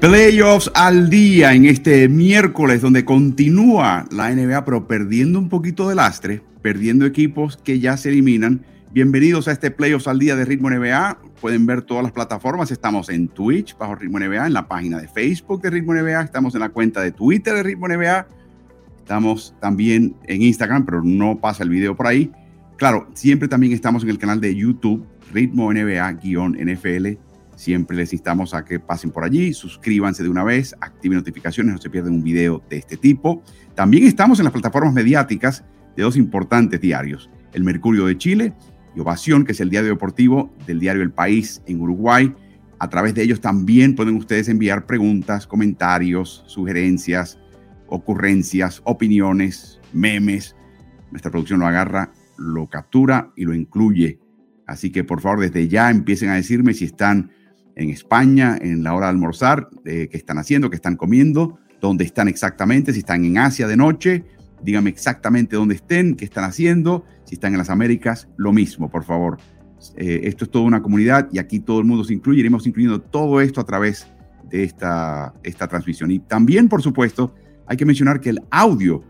Playoffs al día en este miércoles donde continúa la NBA pero perdiendo un poquito de lastre, perdiendo equipos que ya se eliminan. Bienvenidos a este Playoffs al día de Ritmo NBA. Pueden ver todas las plataformas. Estamos en Twitch bajo Ritmo NBA, en la página de Facebook de Ritmo NBA, estamos en la cuenta de Twitter de Ritmo NBA, estamos también en Instagram, pero no pasa el video por ahí. Claro, siempre también estamos en el canal de YouTube Ritmo NBA-NFL Siempre les instamos a que pasen por allí, suscríbanse de una vez, activen notificaciones, no se pierdan un video de este tipo. También estamos en las plataformas mediáticas de dos importantes diarios, El Mercurio de Chile y Ovación, que es el diario deportivo del diario El País en Uruguay. A través de ellos también pueden ustedes enviar preguntas, comentarios, sugerencias, ocurrencias, opiniones, memes. Nuestra producción lo agarra, lo captura y lo incluye. Así que por favor desde ya empiecen a decirme si están en España en la hora de almorzar, eh, qué están haciendo, qué están comiendo, dónde están exactamente, si están en Asia de noche, díganme exactamente dónde estén, qué están haciendo, si están en las Américas, lo mismo, por favor. Eh, esto es toda una comunidad y aquí todo el mundo se incluye, iremos incluyendo todo esto a través de esta, esta transmisión. Y también, por supuesto, hay que mencionar que el audio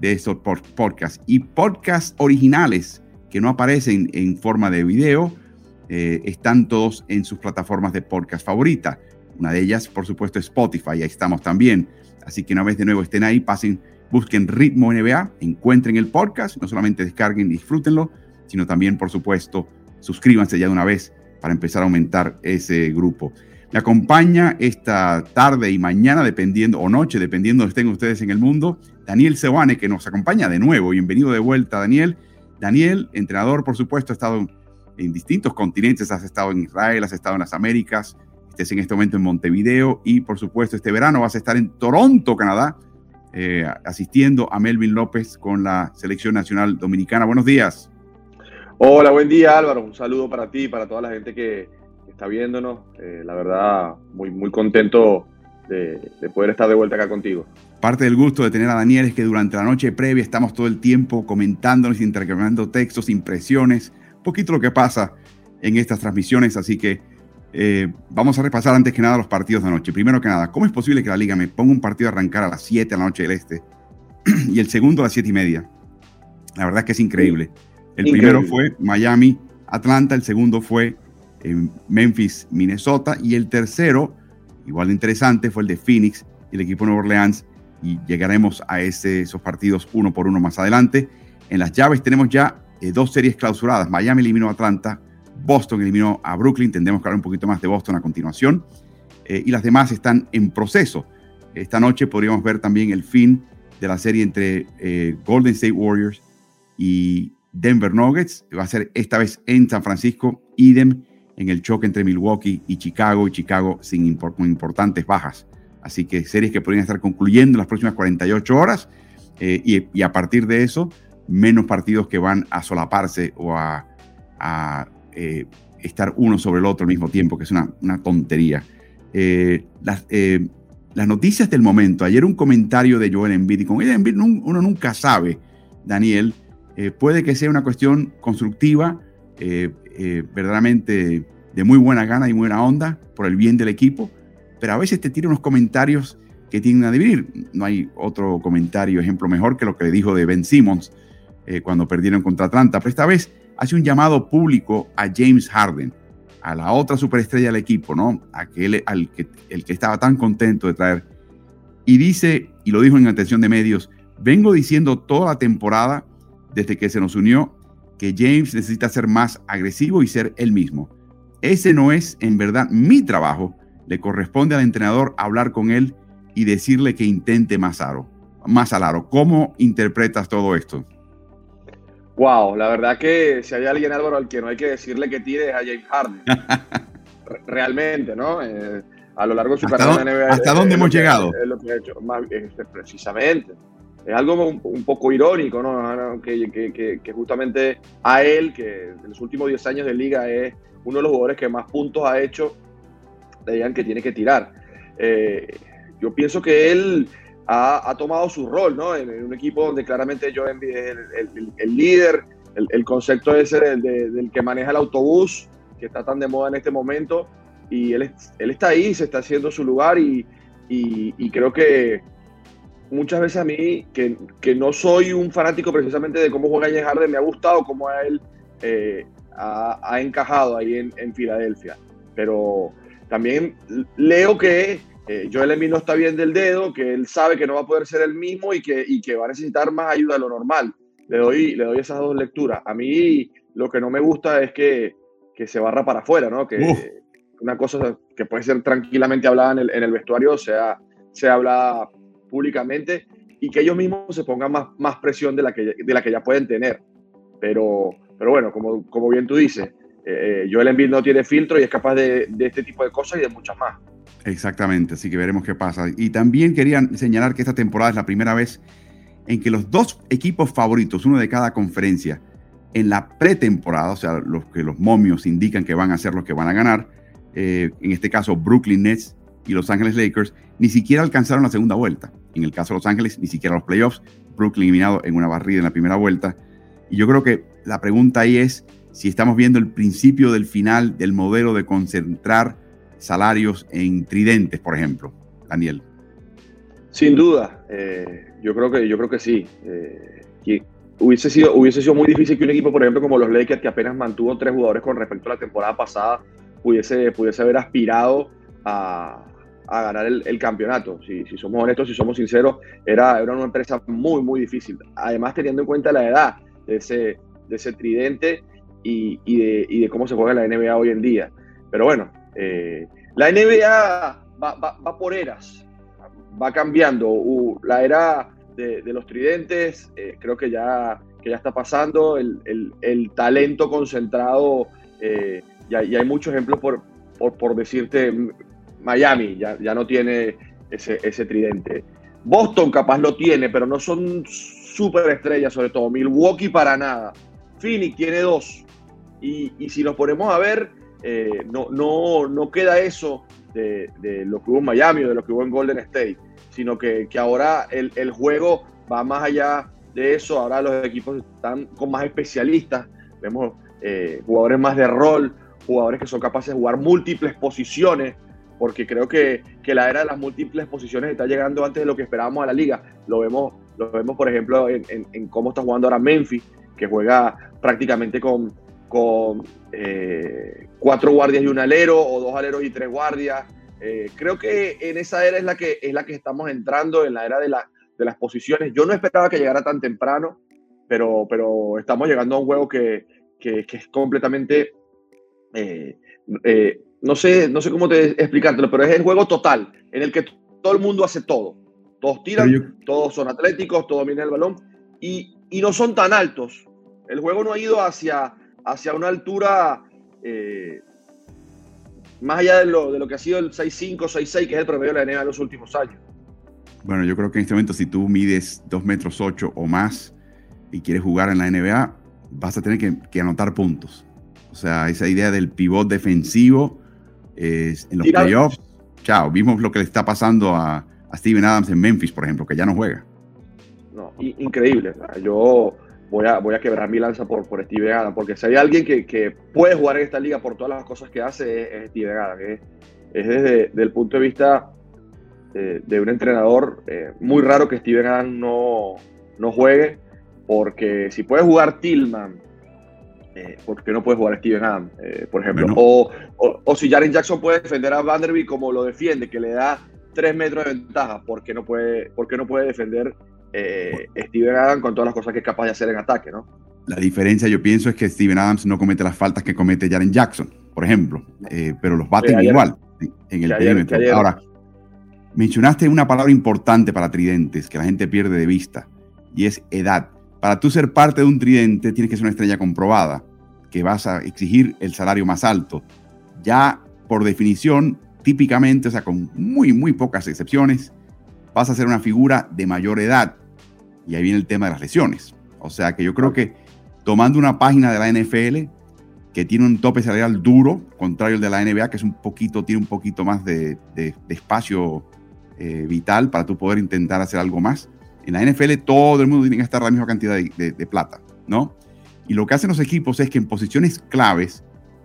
de estos podcasts y podcasts originales que no aparecen en forma de video, eh, están todos en sus plataformas de podcast favorita. Una de ellas, por supuesto, es Spotify, ahí estamos también. Así que una vez de nuevo estén ahí, pasen, busquen Ritmo NBA, encuentren el podcast, no solamente descarguen y disfrútenlo, sino también, por supuesto, suscríbanse ya de una vez para empezar a aumentar ese grupo. Me acompaña esta tarde y mañana, dependiendo, o noche, dependiendo de estén ustedes en el mundo, Daniel Sewane, que nos acompaña de nuevo. Bienvenido de vuelta, Daniel. Daniel, entrenador, por supuesto, ha estado en distintos continentes, has estado en Israel, has estado en las Américas, estés en este momento en Montevideo y por supuesto este verano vas a estar en Toronto, Canadá, eh, asistiendo a Melvin López con la selección nacional dominicana. Buenos días. Hola, buen día Álvaro, un saludo para ti y para toda la gente que está viéndonos. Eh, la verdad, muy, muy contento de, de, poder estar de vuelta acá contigo. Parte del gusto de tener a Daniel es que durante la noche previa estamos todo el tiempo comentándonos, intercambiando textos, impresiones, poquito lo que pasa en estas transmisiones, así que eh, vamos a repasar antes que nada los partidos de anoche. Primero que nada, ¿cómo es posible que la liga me ponga un partido a arrancar a las 7 de la noche del este y el segundo a las 7 y media? La verdad es que es increíble. El primero fue Miami, Atlanta, el segundo fue eh, Memphis, Minnesota y el tercero, igual de interesante, fue el de Phoenix y el equipo de Nueva Orleans y llegaremos a ese, esos partidos uno por uno más adelante. En las llaves tenemos ya eh, dos series clausuradas. Miami eliminó a Atlanta, Boston eliminó a Brooklyn. Tendremos que hablar un poquito más de Boston a continuación. Eh, y las demás están en proceso. Esta noche podríamos ver también el fin de la serie entre eh, Golden State Warriors y Denver Nuggets. Va a ser esta vez en San Francisco, idem en el choque entre Milwaukee y Chicago, y Chicago sin con importantes bajas. Así que series que podrían estar concluyendo en las próximas 48 horas. y, y, a partir de eso, menos partidos que van a solaparse o a, eh, estar uno sobre el otro al mismo tiempo, que es una, tontería. Eh, las, eh, las, noticias del momento, ayer un comentario de Joel Embiid, y con Joel Embiid uno nunca sabe, Daniel, puede que sea una cuestión constructiva, verdaderamente de muy buena gana y buena onda por el bien del equipo, pero a veces te tira unos comentarios que tienen a dividir. No hay otro comentario, ejemplo mejor que lo que le dijo de Ben Simmons eh, cuando perdieron contra Atlanta, pero esta vez hace un llamado público a James Harden, a la otra superestrella del equipo, ¿no? Aquel al que, el que estaba tan contento de traer. Y dice, y lo dijo en atención de medios, vengo diciendo toda la temporada, desde que se nos unió, que James necesita ser más agresivo y ser él mismo. Ese no es en verdad mi trabajo. Le corresponde al entrenador hablar con él y decirle que intente más aro, más al aro. ¿Cómo interpretas todo esto? Wow, la verdad que si hay alguien Álvaro al que no hay que decirle que tire es a James Harden. Realmente, ¿no? Eh, a lo largo de su carrera en NBA. ¿Hasta dónde hemos llegado? Es lo que ha hecho, más, precisamente. Es algo un, poco irónico, ¿no? Que, que, que, justamente a él, que en los últimos 10 años de liga es uno de los jugadores que más puntos ha hecho, le digan que tiene que tirar. Eh, yo pienso que él ha, tomado su rol, ¿no? En, un equipo donde claramente yo es el, líder, el, concepto ese del, del, que maneja el autobús, que está tan de moda en este momento, y él, él está ahí, se está haciendo su lugar y, y, creo que muchas veces a mí, que, que, no soy un fanático precisamente de cómo juega James Harden, me ha gustado cómo a él eh, ha, encajado ahí en, en, Filadelfia. Pero también leo que eh, Joel Embiid no está bien del dedo, que él sabe que no va a poder ser el mismo y que, y que va a necesitar más ayuda de lo normal. Le doy, le doy esas dos lecturas. A mí lo que no me gusta es que, que se barra para afuera, ¿no? Que una cosa que puede ser tranquilamente hablada en el, en el vestuario sea, se habla públicamente y que ellos mismos se pongan más, más presión de la, que, de la que ya pueden tener. Pero, pero bueno, como, como bien tú dices, eh, Joel Embiid no tiene filtro y es capaz de, de, este tipo de cosas y de muchas más. Exactamente, así que veremos qué pasa. Y también querían señalar que esta temporada es la primera vez en que los dos equipos favoritos, uno de cada conferencia, en la pretemporada, o sea, los que los momios indican que van a ser los que van a ganar, eh, en este caso Brooklyn Nets y Los Ángeles Lakers, ni siquiera alcanzaron la segunda vuelta. En el caso de Los Ángeles, ni siquiera los playoffs. Brooklyn eliminado en una barrida en la primera vuelta. Y yo creo que la pregunta ahí es si estamos viendo el principio del final del modelo de concentrar salarios en tridentes, por ejemplo. Daniel. Sin duda, eh, yo, creo que, yo creo que sí. Eh, hubiese, sido, hubiese sido muy difícil que un equipo, por ejemplo, como los Lakers, que apenas mantuvo tres jugadores con respecto a la temporada pasada, pudiese, pudiese haber aspirado a, a ganar el, campeonato. Si, si, somos honestos, si somos sinceros, era, era una empresa muy, muy difícil. Además, teniendo en cuenta la edad de ese, de ese tridente y, y, de, y de, cómo se juega la NBA hoy en día. Pero bueno, eh, la NBA va, va, va, por eras, va cambiando. Uh, la era de, de los tridentes eh, creo que ya, que ya está pasando. El, el, el talento concentrado, eh, ya, hay muchos ejemplos por, por, por decirte, Miami ya, ya no tiene ese, ese, tridente. Boston capaz lo tiene, pero no son súper estrellas sobre todo. Milwaukee para nada. Phoenix tiene dos. Y, si nos ponemos a ver, eh, no, no, no queda eso de, de, lo que hubo en Miami o de lo que hubo en Golden State, sino que, que ahora el, el, juego va más allá de eso. Ahora los equipos están con más especialistas. Vemos eh, jugadores más de rol, jugadores que son capaces de jugar múltiples posiciones porque creo que, que, la era de las múltiples posiciones está llegando antes de lo que esperábamos a la liga. Lo vemos, lo vemos por ejemplo, en, en cómo está jugando ahora Memphis, que juega prácticamente con, con eh, cuatro guardias y un alero, o dos aleros y tres guardias. Eh, creo que en esa era es la que, es la que estamos entrando, en la era de, la, de las posiciones. Yo no esperaba que llegara tan temprano, pero, pero estamos llegando a un juego que, que, que es completamente... Eh, eh no sé, no sé cómo te explicártelo, pero es el juego total, en el que todo el mundo hace todo. Todos tiran, yo... todos son atléticos, todos vienen el balón y, y, no son tan altos. El juego no ha ido hacia, hacia una altura eh, más allá de lo, de lo que ha sido el 6'5, 6'6, que es el promedio de la NBA en los últimos años. Bueno, yo creo que en este momento si tú mides 2 metros 8 o más y quieres jugar en la NBA, vas a tener que, que anotar puntos. O sea, esa idea del pivot defensivo eh, en los playoffs, chao, vimos lo que le está pasando a, a, Steven Adams en Memphis, por ejemplo, que ya no juega. No, increíble. Yo voy a, voy a quebrar mi lanza por, por Steven Adams, porque si hay alguien que, que, puede jugar en esta liga por todas las cosas que hace, es, Steven Adams. Es, es desde, el punto de vista de, de un entrenador eh, muy raro que Steven Adams no, no juegue, porque si puede jugar Tillman, eh, ¿por qué no puede jugar Steven Adams, eh, por ejemplo? Bueno. O, o, o, si Jaren Jackson puede defender a Vanderbilt como lo defiende, que le da tres metros de ventaja, ¿por qué no puede, por qué no puede defender eh, Steven Adams con todas las cosas que es capaz de hacer en ataque, ¿no? La diferencia, yo pienso, es que Steven Adams no comete las faltas que comete Jaren Jackson, por ejemplo, eh, pero los baten ayer, igual en el perímetro. Ahora, mencionaste una palabra importante para tridentes que la gente pierde de vista, y es edad. Para tú ser parte de un tridente, tienes que ser una estrella comprobada que vas a exigir el salario más alto. Ya por definición, típicamente, o sea, con muy, muy pocas excepciones, vas a ser una figura de mayor edad. Y ahí viene el tema de las lesiones. O sea que yo creo que tomando una página de la NFL que tiene un tope salarial duro, contrario al de la NBA, que es un poquito, tiene un poquito más de, espacio eh, vital para tú poder intentar hacer algo más. En la NFL todo el mundo tiene que estar la misma cantidad de, de plata, ¿no? Y lo que hacen los equipos es que en posiciones claves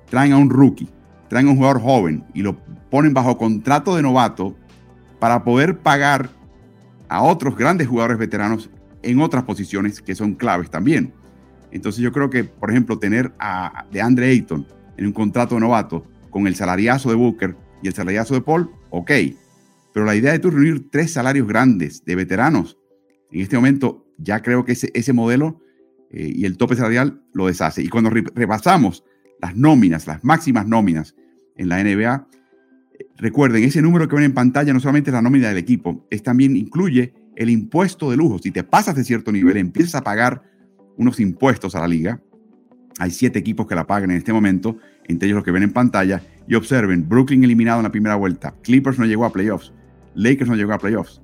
traen a un rookie, traen a un jugador joven y lo ponen bajo contrato de novato para poder pagar a otros grandes jugadores veteranos en otras posiciones que son claves también. Entonces yo creo que, por ejemplo, tener a DeAndre Ayton en un contrato novato con el salariazo de Booker y el salariazo de Paul, ok. Pero la idea de tú reunir tres salarios grandes de veteranos, en este momento ya creo que ese, ese modelo eh, y el tope salarial lo deshace. Y cuando repasamos las nóminas, las máximas nóminas en la NBA, recuerden, ese número que ven en pantalla no solamente es la nómina del equipo, es también incluye el impuesto de lujo. Si te pasas de cierto nivel, empiezas a pagar unos impuestos a la liga. Hay siete equipos que la pagan en este momento, entre ellos los que ven en pantalla. Y observen, Brooklyn eliminado en la primera vuelta, Clippers no llegó a playoffs, Lakers no llegó a playoffs,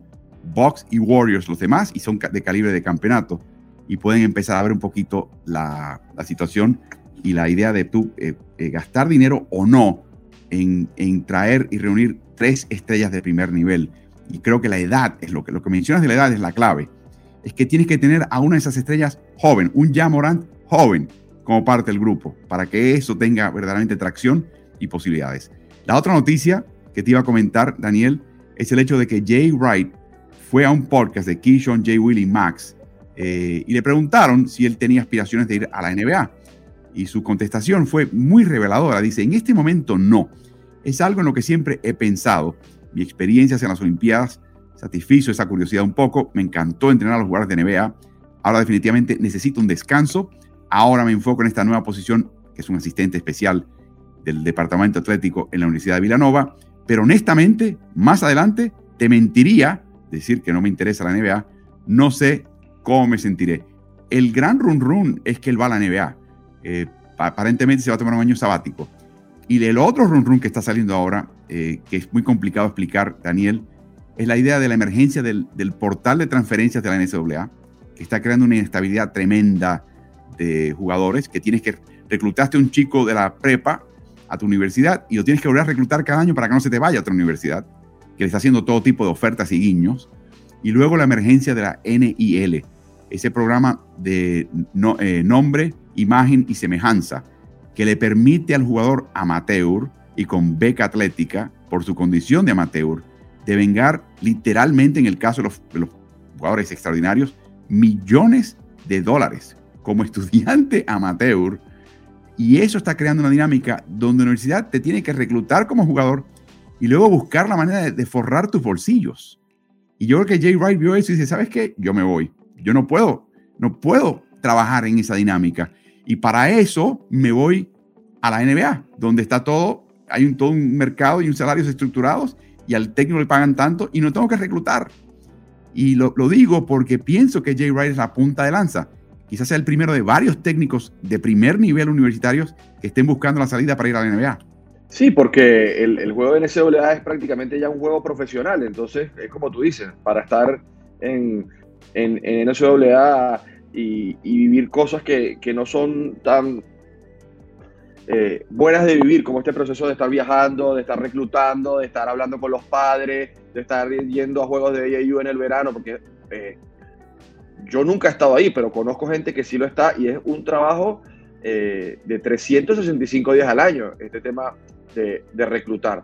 Bucks y Warriors los demás y son de calibre de campeonato y pueden empezar a ver un poquito la, situación y la idea de tú eh, eh, gastar dinero o no en, en, traer y reunir tres estrellas de primer nivel. Y creo que la edad es lo que, lo que mencionas de la edad es la clave. Es que tienes que tener a una de esas estrellas joven, un Jamorant joven como parte del grupo, para que eso tenga verdaderamente tracción y posibilidades. La otra noticia que te iba a comentar, Daniel, es el hecho de que Jay Wright fue a un podcast de Keyshawn, Jay Willie Max eh, y le preguntaron si él tenía aspiraciones de ir a la NBA. Y su contestación fue muy reveladora. Dice, en este momento no. Es algo en lo que siempre he pensado. Mi experiencia en las Olimpiadas satisfizo esa curiosidad un poco. Me encantó entrenar a los jugadores de NBA. Ahora definitivamente necesito un descanso. Ahora me enfoco en esta nueva posición, que es un asistente especial del Departamento Atlético en la Universidad de Villanova. Pero honestamente, más adelante, te mentiría decir que no me interesa la NBA. No sé cómo me sentiré. El gran run run es que él va a la NBA. Eh, aparentemente se va a tomar un año sabático. Y el otro run run que está saliendo ahora, eh, que es muy complicado explicar, Daniel, es la idea de la emergencia del, portal de transferencias de la NCAA, que está creando una inestabilidad tremenda de jugadores, que tienes que reclutaste a un chico de la prepa a tu universidad y lo tienes que volver a reclutar cada año para que no se te vaya a otra universidad, que le está haciendo todo tipo de ofertas y guiños. Y luego la emergencia de la NIL, ese programa de eh, nombre, imagen y semejanza, que le permite al jugador amateur y con beca atlética, por su condición de amateur, de vengar literalmente, en el caso de los, jugadores extraordinarios, millones de dólares como estudiante amateur. Y eso está creando una dinámica donde la universidad te tiene que reclutar como jugador y luego buscar la manera de, de forrar tus bolsillos. Y yo creo que Jay Wright vio eso y dice, ¿sabes qué? Yo me voy. Yo no puedo, no puedo trabajar en esa dinámica. Y para eso me voy a la NBA, donde está todo, hay un, todo un mercado y un salarios estructurados y al técnico le pagan tanto y no tengo que reclutar. Y lo, lo digo porque pienso que Jay Wright es la punta de lanza. Quizás sea el primero de varios técnicos de primer nivel universitarios que estén buscando la salida para ir a la NBA. Sí, porque el, el, juego de NCAA es prácticamente ya un juego profesional, entonces es como tú dices, para estar en, en, en NCAA y, y, vivir cosas que, que no son tan eh, buenas de vivir, como este proceso de estar viajando, de estar reclutando, de estar hablando con los padres, de estar yendo a juegos de AAU en el verano, porque eh, yo nunca he estado ahí, pero conozco gente que sí lo está y es un trabajo eh, de 365 días al año, este tema de, de reclutar.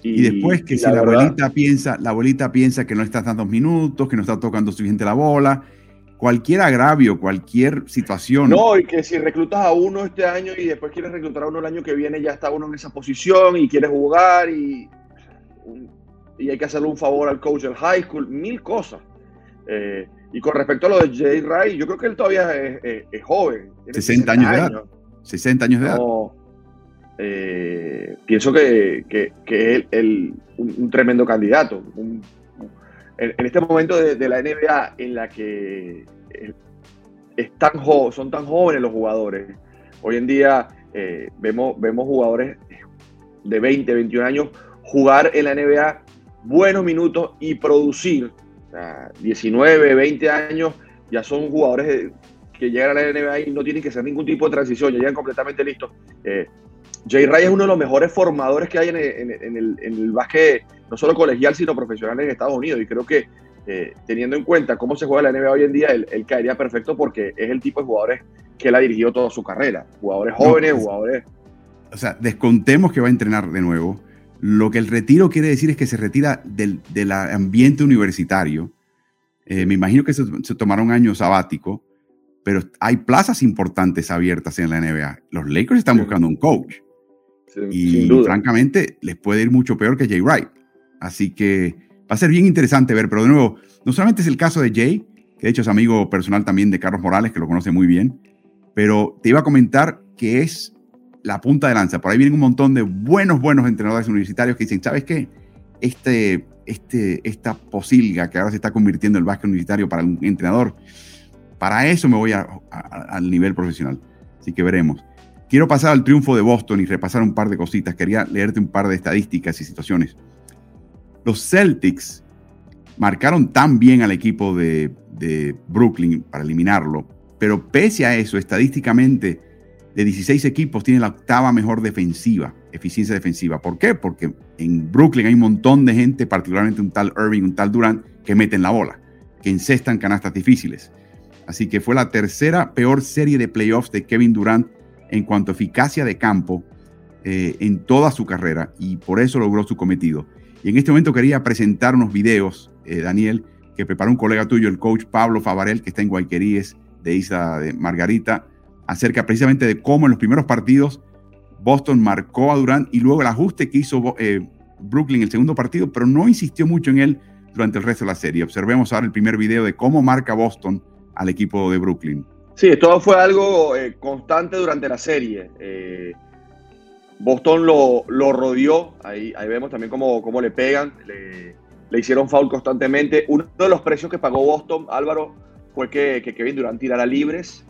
Y, y, después que si la, la abuelita piensa, la abuelita piensa que no está dando minutos, que no está tocando suficiente la bola, cualquier agravio, cualquier situación. No, y que si reclutas a uno este año y después quieres reclutar a uno el año que viene, ya está uno en esa posición y quieres jugar y, y hay que hacerle un favor al coach del high school, mil cosas. Eh, y con respecto a lo de Jay Wright, yo creo que él todavía es, es, es joven. 60, 60 años, de edad. 60 años de edad. No, eh, pienso que, que, que es el, un, un, tremendo candidato. Un, en, este momento de, la NBA en la que tan son tan jóvenes los jugadores, hoy en día eh, vemos, vemos jugadores de 20, 21 años jugar en la NBA buenos minutos y producir. O sea, 19, 20 años ya son jugadores que llegan a la NBA y no tienen que hacer ningún tipo de transición, ya llegan completamente listos. Eh, Jay Ray es uno de los mejores formadores que hay en el, en, en, el, en el, básquet, no solo colegial, sino profesional en Estados Unidos. Y creo que eh, teniendo en cuenta cómo se juega la NBA hoy en día, él, él, caería perfecto porque es el tipo de jugadores que él ha dirigido toda su carrera. Jugadores jóvenes, no, jugadores... O sea, descontemos que va a entrenar de nuevo. Lo que el retiro quiere decir es que se retira del, ambiente universitario. Eh, me imagino que se, tomará un año sabático, pero hay plazas importantes abiertas en la NBA. Los Lakers están buscando un coach. Y francamente les puede ir mucho peor que Jay Wright. Así que va a ser bien interesante ver, pero de nuevo, no solamente es el caso de Jay, que de hecho es amigo personal también de Carlos Morales, que lo conoce muy bien, pero te iba a comentar que es la punta de lanza. Por ahí vienen un montón de buenos, buenos entrenadores universitarios que dicen, ¿sabes qué? Este, este, esta posilga que ahora se está convirtiendo en el básquet universitario para un entrenador, para eso me voy al nivel profesional. Así que veremos. Quiero pasar al triunfo de Boston y repasar un par de cositas. Quería leerte un par de estadísticas y situaciones. Los Celtics marcaron tan bien al equipo de, Brooklyn para eliminarlo, pero pese a eso, estadísticamente, de 16 equipos tiene la octava mejor defensiva, eficiencia defensiva. ¿Por qué? Porque en Brooklyn hay un montón de gente, particularmente un tal Irving, un tal Durant, que meten la bola, que encestan canastas difíciles. Así que fue la tercera peor serie de playoffs de Kevin Durant en cuanto a eficacia de campo eh, en toda su carrera y por eso logró su cometido. Y en este momento quería presentar unos videos, eh, Daniel, que preparó un colega tuyo, el coach Pablo Favarel, que está en Guayqueríes de Isla de Margarita acerca precisamente de cómo en los primeros partidos Boston marcó a Durant y luego el ajuste que hizo eh, Brooklyn el segundo partido, pero no insistió mucho en él durante el resto de la serie. Observemos ahora el primer video de cómo marca Boston al equipo de Brooklyn. Sí, esto fue algo eh, constante durante la serie. Eh, Boston lo, lo, rodeó, ahí, ahí vemos también cómo, cómo le pegan, le, le, hicieron foul constantemente. Uno de los precios que pagó Boston, Álvaro, fue que, que Kevin Durant tirara libres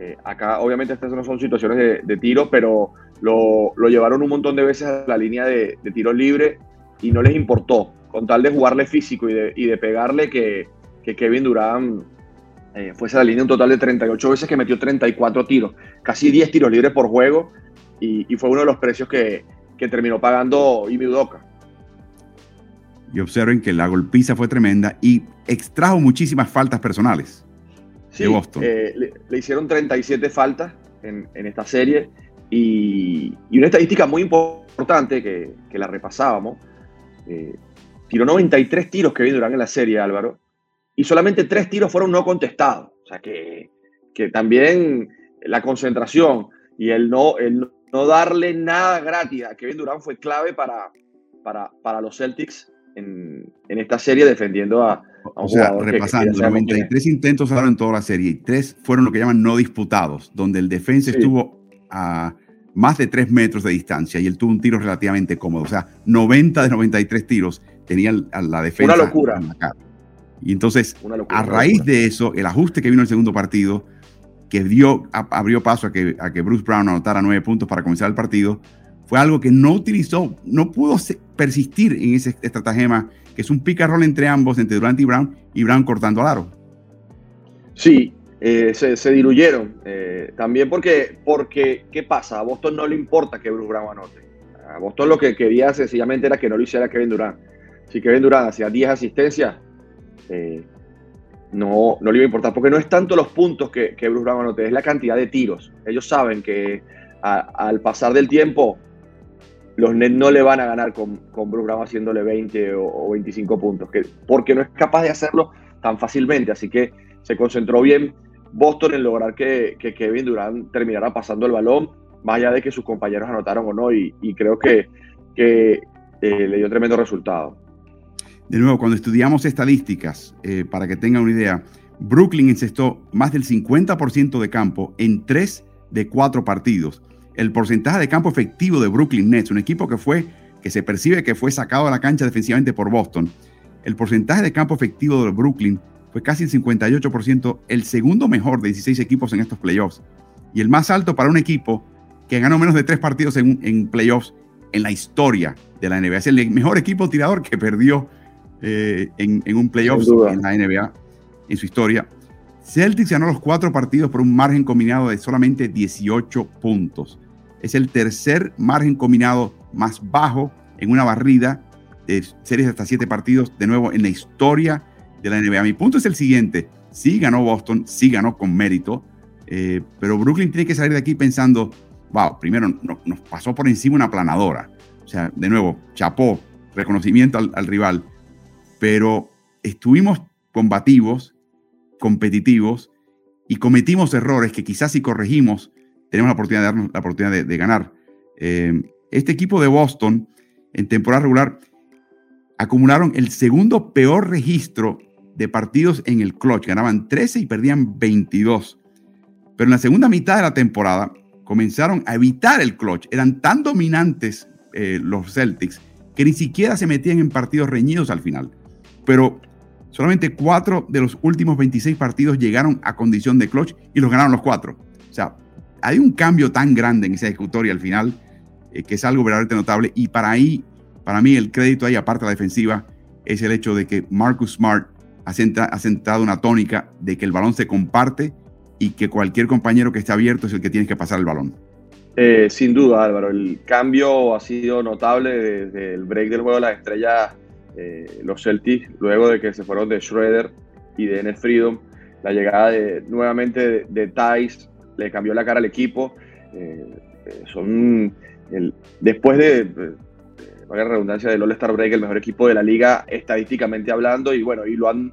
eh, acá, obviamente, estas no son situaciones de, tiro, pero lo, llevaron un montón de veces a la línea de, tiro libre y no les importó, con tal de jugarle físico y de, pegarle, que, Kevin Durant eh, fuese la línea un total de 38 veces, que metió 34 tiros, casi 10 tiros libres por juego, y, fue uno de los precios que, terminó pagando Imi Udoka. Y observen que la golpiza fue tremenda y extrajo muchísimas faltas personales. Eh, le, hicieron 37 faltas en, esta serie y, una estadística muy importante que, la repasábamos. Eh, tiró 93 tiros que Durán en la serie, Álvaro, y solamente 3 tiros fueron no contestados. O sea que, también la concentración y el no, el no darle nada gratis a Kevin Durán fue clave para, para, para los Celtics en, en, esta serie defendiendo a, o sea, repasando, 93 intentos ahora en toda la serie y tres fueron lo que llaman no disputados, donde el defensa estuvo a más de 3 metros de distancia y él tuvo un tiro relativamente cómodo. O sea, 90 de 93 tiros tenía a la defensa. Una locura. Y entonces, a raíz de eso, el ajuste que vino en el segundo partido, que dio, abrió paso a que, a que Bruce Brown anotara 9 puntos para comenzar el partido, fue algo que no utilizó, no pudo persistir en ese estratagema que es un pick roll entre ambos, entre Durant y Brown, y Brown cortando al aro. Sí, eh, se, diluyeron. Eh, también porque, porque, ¿qué pasa? A Boston no le importa que Bruce Brown anote. A Boston lo que quería sencillamente era que no lo hiciera Kevin Durant. Si Kevin Durant hacía 10 asistencias, eh, no, no le iba a importar, porque no es tanto los puntos que, que Bruce Brown anote, es la cantidad de tiros. Ellos saben que al pasar del tiempo los Nets no le van a ganar con, con Bruce Brown haciéndole 20 o, 25 puntos, que, porque no es capaz de hacerlo tan fácilmente. Así que se concentró bien Boston en lograr que, Kevin Durant terminara pasando el balón, más allá de que sus compañeros anotaron o no, y, creo que, eh, le dio tremendo resultado. De nuevo, cuando estudiamos estadísticas, eh, para que tengan una idea, Brooklyn encestó más del 50% de campo en tres de cuatro partidos el porcentaje de campo efectivo de Brooklyn Nets, un equipo que fue que se percibe que fue sacado de la cancha defensivamente por Boston. El porcentaje de campo efectivo de Brooklyn fue casi el 58%, el segundo mejor de 16 equipos en estos playoffs y el más alto para un equipo que ganó menos de tres partidos en, playoffs en la historia de la NBA. Es el mejor equipo tirador que perdió eh, en, en, un playoffs en la NBA en su historia. Celtics ganó los cuatro partidos por un margen combinado de solamente 18 puntos. Es el tercer margen combinado más bajo en una barrida de series hasta siete partidos, de nuevo en la historia de la NBA. Mi punto es el siguiente, sí ganó Boston, sí ganó con mérito, eh, pero Brooklyn tiene que salir de aquí pensando, wow, primero nos pasó por encima una planadora. O sea, de nuevo, chapó, reconocimiento al, al rival, pero estuvimos combativos, competitivos y cometimos errores que quizás si corregimos tenemos la oportunidad de darnos la oportunidad de, ganar. Eh, este equipo de Boston en temporada regular acumularon el segundo peor registro de partidos en el clutch. Ganaban 13 y perdían 22. Pero en la segunda mitad de la temporada comenzaron a evitar el clutch. Eran tan dominantes eh, los Celtics que ni siquiera se metían en partidos reñidos al final. Pero solamente cuatro de los últimos 26 partidos llegaron a condición de clutch y los ganaron los cuatro. O sea, hay un cambio tan grande en esa ejecutoria al final eh, que es algo verdaderamente notable. Y para ahí, para mí, el crédito ahí, aparte de la defensiva, es el hecho de que Marcus Smart ha, sentado una tónica de que el balón se comparte y que cualquier compañero que esté abierto es el que tiene que pasar el balón. Eh, sin duda, Álvaro. El cambio ha sido notable desde el break del juego de las estrellas. Eh, los Celtics, luego de que se fueron de Schroeder y de Enes Freedom, la llegada de, nuevamente de, de le cambió la cara al equipo. Eh, son el, después de, la redundancia del All-Star Break, el mejor equipo de la liga estadísticamente hablando, y bueno, y lo han,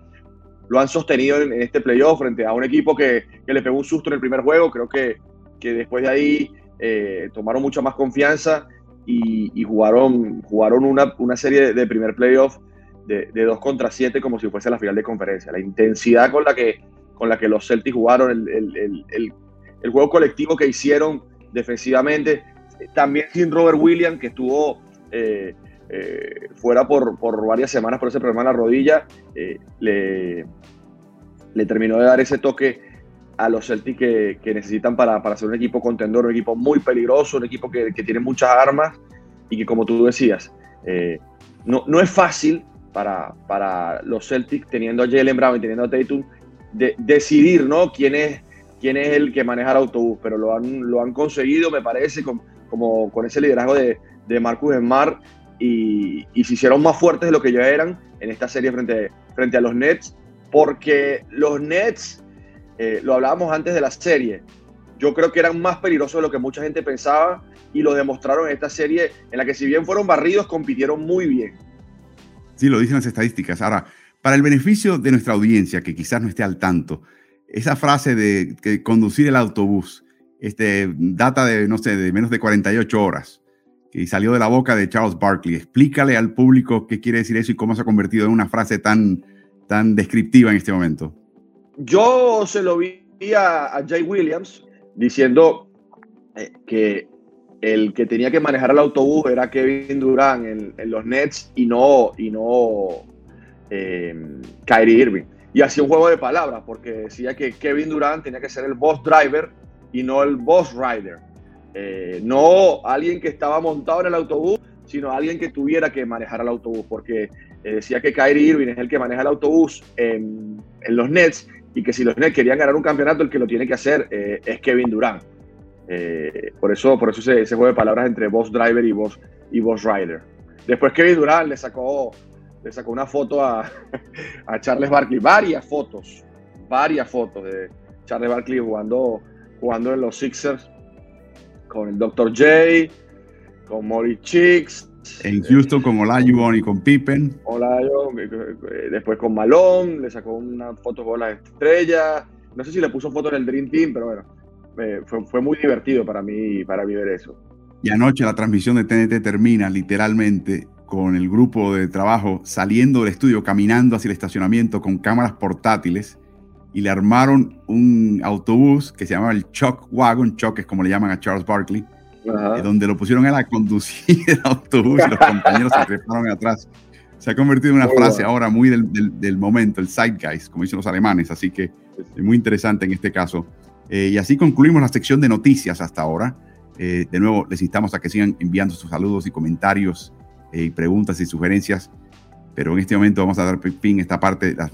lo han sostenido en, este playoff frente a un equipo que, que, le pegó un susto en el primer juego. Creo que, que después de ahí eh, tomaron mucha más confianza y, jugaron, jugaron una, una serie de, primer playoff de, de 2 contra 7 como si fuese la final de conferencia. La intensidad con la que, con la que los Celtics jugaron, el, el, el, el juego colectivo que hicieron defensivamente, también sin Robert Williams, que estuvo eh, eh, fuera por, por, varias semanas por ese problema en la rodilla, eh, le, le, terminó de dar ese toque a los Celtics que, que necesitan para, para, ser un equipo contendor, un equipo muy peligroso, un equipo que, que tiene muchas armas y que como tú decías, no, no, es fácil para, para, los Celtics teniendo a Jalen Brown y teniendo a Tatum de, decidir ¿no? quién es quién es el que maneja el autobús, pero lo han, lo han conseguido, me parece, con, como con ese liderazgo de, de Marcus Smart y, y, se hicieron más fuertes de lo que ya eran en esta serie frente, frente a los Nets, porque los Nets, eh, lo hablábamos antes de la serie, yo creo que eran más peligrosos de lo que mucha gente pensaba y lo demostraron en esta serie en la que si bien fueron barridos, compitieron muy bien. Sí, lo dicen las estadísticas. Ahora, para el beneficio de nuestra audiencia, que quizás no esté al tanto, esa frase de que conducir el autobús, este, data de, no sé, de menos de 48 horas, y salió de la boca de Charles Barkley. Explícale al público qué quiere decir eso y cómo se ha convertido en una frase tan, tan descriptiva en este momento. Yo se lo vi a, Jay Williams diciendo eh, que el que tenía que manejar el autobús era Kevin Durant en, los Nets y no, y no eh, Kyrie Irving y hacía un juego de palabras, porque decía que Kevin Durant tenía que ser el boss driver y no el boss rider. Eh, no alguien que estaba montado en el autobús, sino alguien que tuviera que manejar el autobús, porque decía que Kyrie Irving es el que maneja el autobús en, los Nets y que si los Nets querían ganar un campeonato, el que lo tiene que hacer eh, es Kevin Durant. por eso, por eso ese, ese, juego de palabras entre boss driver y boss, y boss rider. Después Kevin Durant le sacó le sacó una foto a, a, Charles Barkley, varias fotos, varias fotos de Charles Barkley jugando, jugando en los Sixers con el Dr. J, con Molly Chicks. En Houston con Olajuwon y con Pippen. Olajuwon, eh, eh, después con Malone, le sacó una foto con las estrellas. No sé si le puso foto en el Dream Team, pero bueno, eh, fue, fue, muy divertido para mí, para mí ver eso. Y anoche la transmisión de TNT termina literalmente con el grupo de trabajo saliendo del estudio, caminando hacia el estacionamiento con cámaras portátiles y le armaron un autobús que se llamaba el Chuck Wagon, Chuck es como le llaman a Charles Barkley, eh, donde lo pusieron a conducir el autobús y los compañeros se treparon atrás. Se ha convertido en una frase ahora muy del, del, momento, el zeitgeist, como dicen los alemanes, así que es muy interesante en este caso. Eh, y así concluimos la sección de noticias hasta ahora. Eh, de nuevo, les instamos a que sigan enviando sus saludos y comentarios y preguntas y sugerencias, pero en este momento vamos a dar fin a esta parte de las,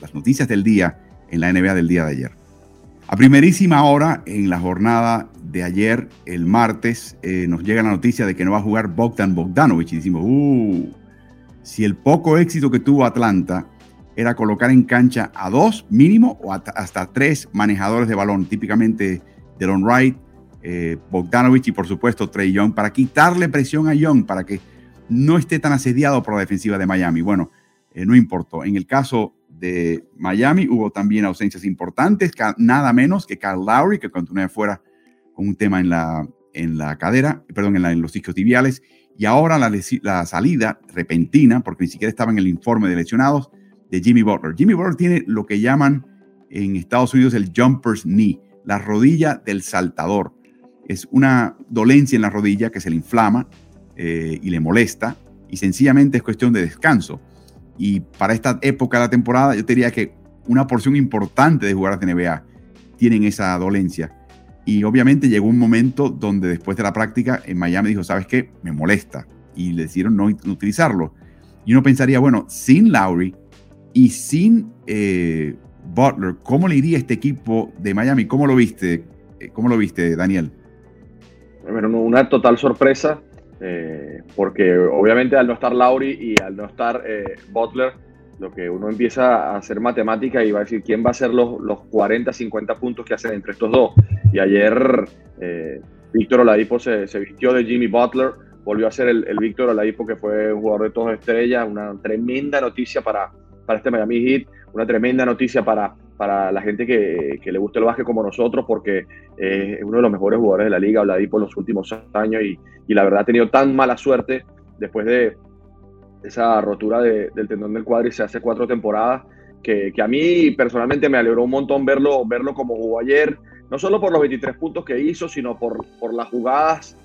las noticias del día en la NBA del día de ayer. A primerísima hora, en la jornada de ayer, el martes, eh, nos llega la noticia de que no va a jugar Bogdan Bogdanovich y decimos, uh, si el poco éxito que tuvo Atlanta era colocar en cancha a dos mínimo o hasta tres manejadores de balón, típicamente Delon Wright, eh, Bogdanovich y por supuesto Trey Young para quitarle presión a Young, para que no esté tan asediado por la defensiva de Miami. Bueno, eh, no importó. En el caso de Miami hubo también ausencias importantes, nada menos que Carl Lowry, que continúa fuera con un tema en la, en la cadera, perdón, en, los discos tibiales, y ahora la, la, salida repentina, porque ni siquiera estaba en el informe de lesionados, de Jimmy Butler. Jimmy Butler tiene lo que llaman en Estados Unidos el jumper's knee, la rodilla del saltador. Es una dolencia en la rodilla que se le inflama eh, y le molesta, y sencillamente es cuestión de descanso. Y para esta época de la temporada, yo diría que una porción importante de jugadores de NBA tienen esa dolencia. Y obviamente llegó un momento donde después de la práctica en Miami dijo, ¿sabes qué? Me molesta. Y le decidieron no, utilizarlo. Y uno pensaría, bueno, sin Lowry y sin eh, Butler, ¿cómo le iría este equipo de Miami? ¿Cómo lo viste? Eh, ¿Cómo lo viste, Daniel? Bueno, una total sorpresa. Eh, porque obviamente al no estar Lauri y al no estar eh, Butler, lo que uno empieza a hacer matemática y va a decir quién va a ser los, los 40, 50 puntos que hacen entre estos dos. Y ayer eh, Víctor Oladipo se, se, vistió de Jimmy Butler, volvió a ser el, el Víctor Oladipo que fue un jugador de todas estrellas, una tremenda noticia para, para este Miami Heat, una tremenda noticia para, para la gente que, que, le gusta el básquet como nosotros, porque eh, es uno de los mejores jugadores de la liga, Oladipo, en los últimos años, y, y, la verdad ha tenido tan mala suerte después de esa rotura de, del tendón del cuádriceps hace cuatro temporadas, que, que, a mí personalmente me alegró un montón verlo, verlo como jugó ayer, no solo por los 23 puntos que hizo, sino por, por las jugadas,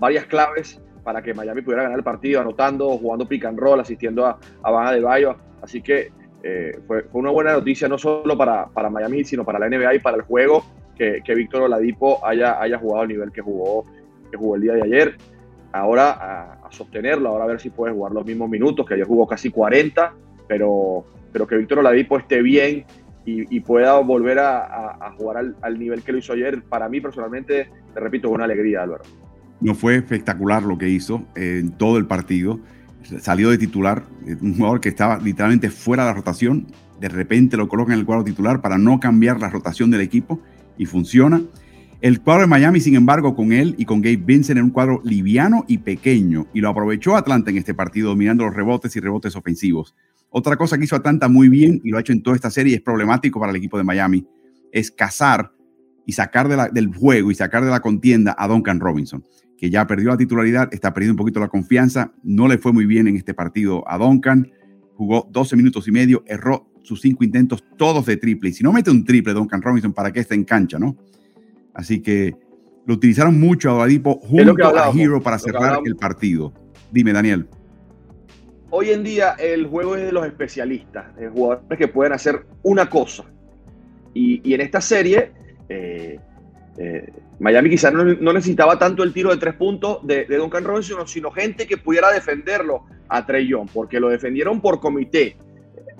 varias claves para que Miami pudiera ganar el partido, anotando, jugando pick and roll, asistiendo a, a Baja de Bayo. Así que eh, fue, fue, una buena noticia no solo para, para, Miami, sino para la NBA y para el juego que, que Víctor Oladipo haya, haya jugado al nivel que jugó, que jugó el día de ayer. Ahora a, a, sostenerlo, ahora a ver si puede jugar los mismos minutos, que ayer jugó casi 40, pero, pero que Víctor Oladipo esté bien y, y pueda volver a, a jugar al, al, nivel que lo hizo ayer. Para mí personalmente, te repito, es una alegría, Álvaro. No fue espectacular lo que hizo en todo el partido salió de titular, eh, un jugador que estaba literalmente fuera de la rotación, de repente lo colocan en el cuadro titular para no cambiar la rotación del equipo y funciona. El cuadro de Miami, sin embargo, con él y con Gabe Vincent en un cuadro liviano y pequeño, y lo aprovechó Atlanta en este partido, dominando los rebotes y rebotes ofensivos. Otra cosa que hizo Atlanta muy bien y lo ha hecho en toda esta serie y es problemático para el equipo de Miami, es cazar y sacar del juego y sacar de la contienda a Duncan Robinson que ya perdió la titularidad, está perdiendo un poquito la confianza, no le fue muy bien en este partido a Duncan, jugó 12 minutos y medio, erró sus cinco intentos, todos de triple, y si no mete un triple Duncan Robinson, ¿para qué está en cancha, no? Así que lo utilizaron mucho a Oladipo junto a Hero para cerrar el partido. Dime, Daniel. Hoy en día el juego es de los especialistas, de jugadores que pueden hacer una cosa. Y, y en esta serie, eh, eh, Miami quizás no, necesitaba tanto el tiro de tres puntos de, de Duncan Robinson, sino gente que pudiera defenderlo a Trey Young, porque lo defendieron por comité.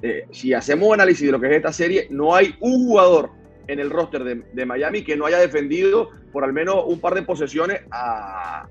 Eh, si hacemos análisis de lo que es esta serie, no hay un jugador en el roster de, de, Miami que no haya defendido por al menos un par de posesiones a,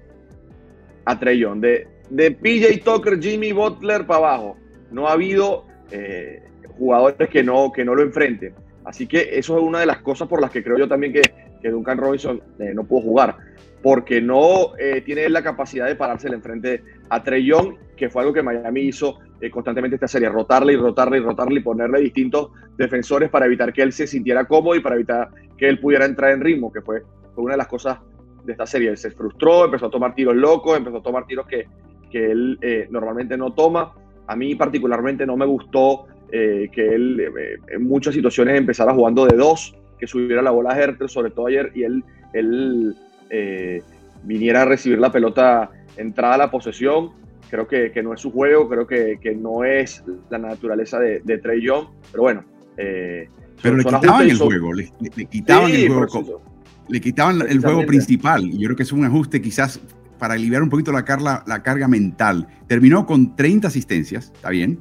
a Trey Young. De, de PJ Tucker, Jimmy Butler para abajo, no ha habido eh, jugadores que no, que no lo enfrenten. Así que eso es una de las cosas por las que creo yo también que que Duncan Robinson eh, no pudo jugar, porque no eh, tiene la capacidad de pararse enfrente a Trey Young, que fue algo que Miami hizo eh, constantemente esta serie, rotarle y rotarle y rotarle y ponerle distintos defensores para evitar que él se sintiera cómodo y para evitar que él pudiera entrar en ritmo, que fue, fue una de las cosas de esta serie. Él se frustró, empezó a tomar tiros locos, empezó a tomar tiros que, que él eh, normalmente no toma. A mí particularmente no me gustó que él en muchas situaciones empezara jugando de dos, que subiera la bola a Herter, sobre todo ayer, y él, él eh, viniera a recibir la pelota entrada a la posesión. Creo que, que no es su juego, creo que, que, no es la naturaleza de, de Trey Young, pero bueno. Eh, pero le quitaban son... juego, le, le, le, quitaban sí, el juego. Le quitaban el juego principal, y yo creo que es un ajuste quizás para aliviar un poquito la carga, la carga mental. Terminó con 30 asistencias, está bien,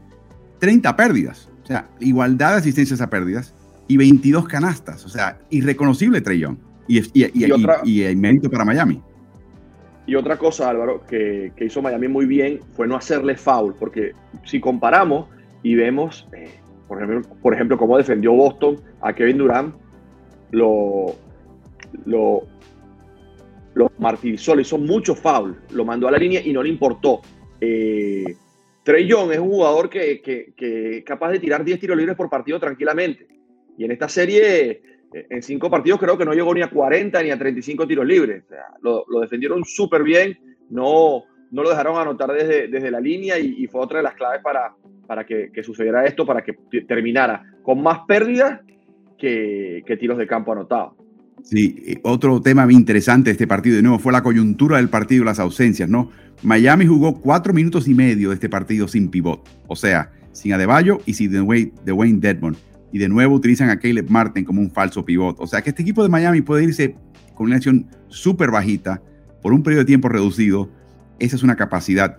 30 pérdidas, o sea, igualdad de asistencias a pérdidas, y 22 canastas. O sea, irreconocible Trey Young. Y, y, y, y, otra, y, mérito para Miami. Y otra cosa, Álvaro, que, que, hizo Miami muy bien fue no hacerle foul, porque si comparamos y vemos, eh, por, ejemplo, por ejemplo, cómo defendió Boston a Kevin Durant, lo, lo, lo martirizó, le hizo mucho foul, lo mandó a la línea y no le importó. Eh, Trey Young es un jugador que, que, es capaz de tirar 10 tiros libres por partido tranquilamente. Y en esta serie, eh, en cinco partidos, creo que no llegó ni a 40 ni a 35 tiros libres. lo, defendieron súper bien, no, no lo dejaron anotar desde, desde la línea y, fue otra de las claves para, para que, sucediera esto, para que terminara con más pérdidas que, que tiros de campo anotados. Sí, otro tema interesante de este partido de nuevo fue la coyuntura del partido las ausencias, ¿no? Miami jugó cuatro minutos y medio de este partido sin pivot, o sea, sin Adebayo y sin Dwayne, Wayne Deadmond. Y de nuevo utilizan a Caleb Martin como un falso pivot. O sea que este equipo de Miami puede irse con una acción súper bajita por un periodo de tiempo reducido. Esa es una capacidad.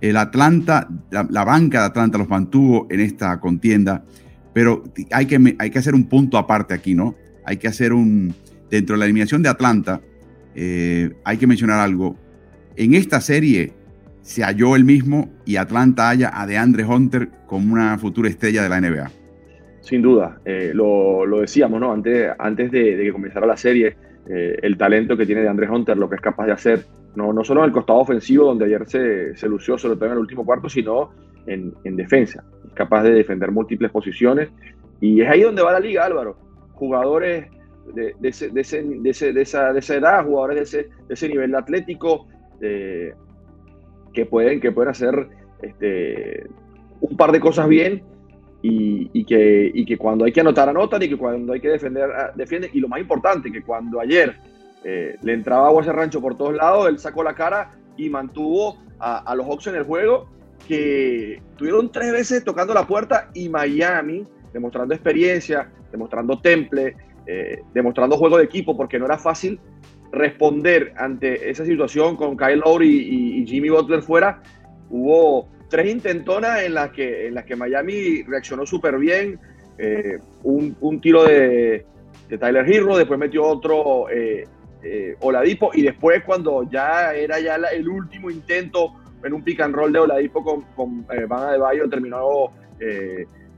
El Atlanta, la, banca de Atlanta los mantuvo en esta contienda, pero hay que, hay que hacer un punto aparte aquí, ¿no? Hay que hacer un, dentro de la eliminación de Atlanta, eh, hay que mencionar algo. En esta serie se halló el mismo y Atlanta halla a DeAndre Hunter como una futura estrella de la NBA. Sin duda, eh, lo, decíamos, ¿no? Antes, antes de, que comenzara la serie, eh, el talento que tiene DeAndre Hunter, lo que es capaz de hacer, no, no solo en el costado ofensivo, donde ayer se, se lució, sobre todo en el último cuarto, sino en, en defensa. Es capaz de defender múltiples posiciones. Y es ahí donde va la liga, Álvaro. Jugadores de, de, ese, de, ese, de, esa, de esa edad, jugadores de ese, de ese nivel atlético, que, pueden, que pueden hacer este, un par de cosas bien y, y, que, y que cuando hay que anotar, anotan y que cuando hay que defender, ah, defienden. Y lo más importante, que cuando ayer eh, le entraba agua a ese rancho por todos lados, él sacó la cara y mantuvo a, a los Hawks en el juego, que tuvieron tres veces tocando la puerta y Miami, demostrando experiencia, demostrando temple, eh, demostrando juego de equipo, porque no era fácil responder ante esa situación con Kyle Lowry y, Jimmy Butler fuera. Hubo tres intentonas en las que, en las que Miami reaccionó súper bien. Eh, un, tiro de, Tyler Hero, después metió otro eh, Oladipo y después cuando ya era ya el último intento en un pick and roll de Oladipo con, con Van de Bayo terminó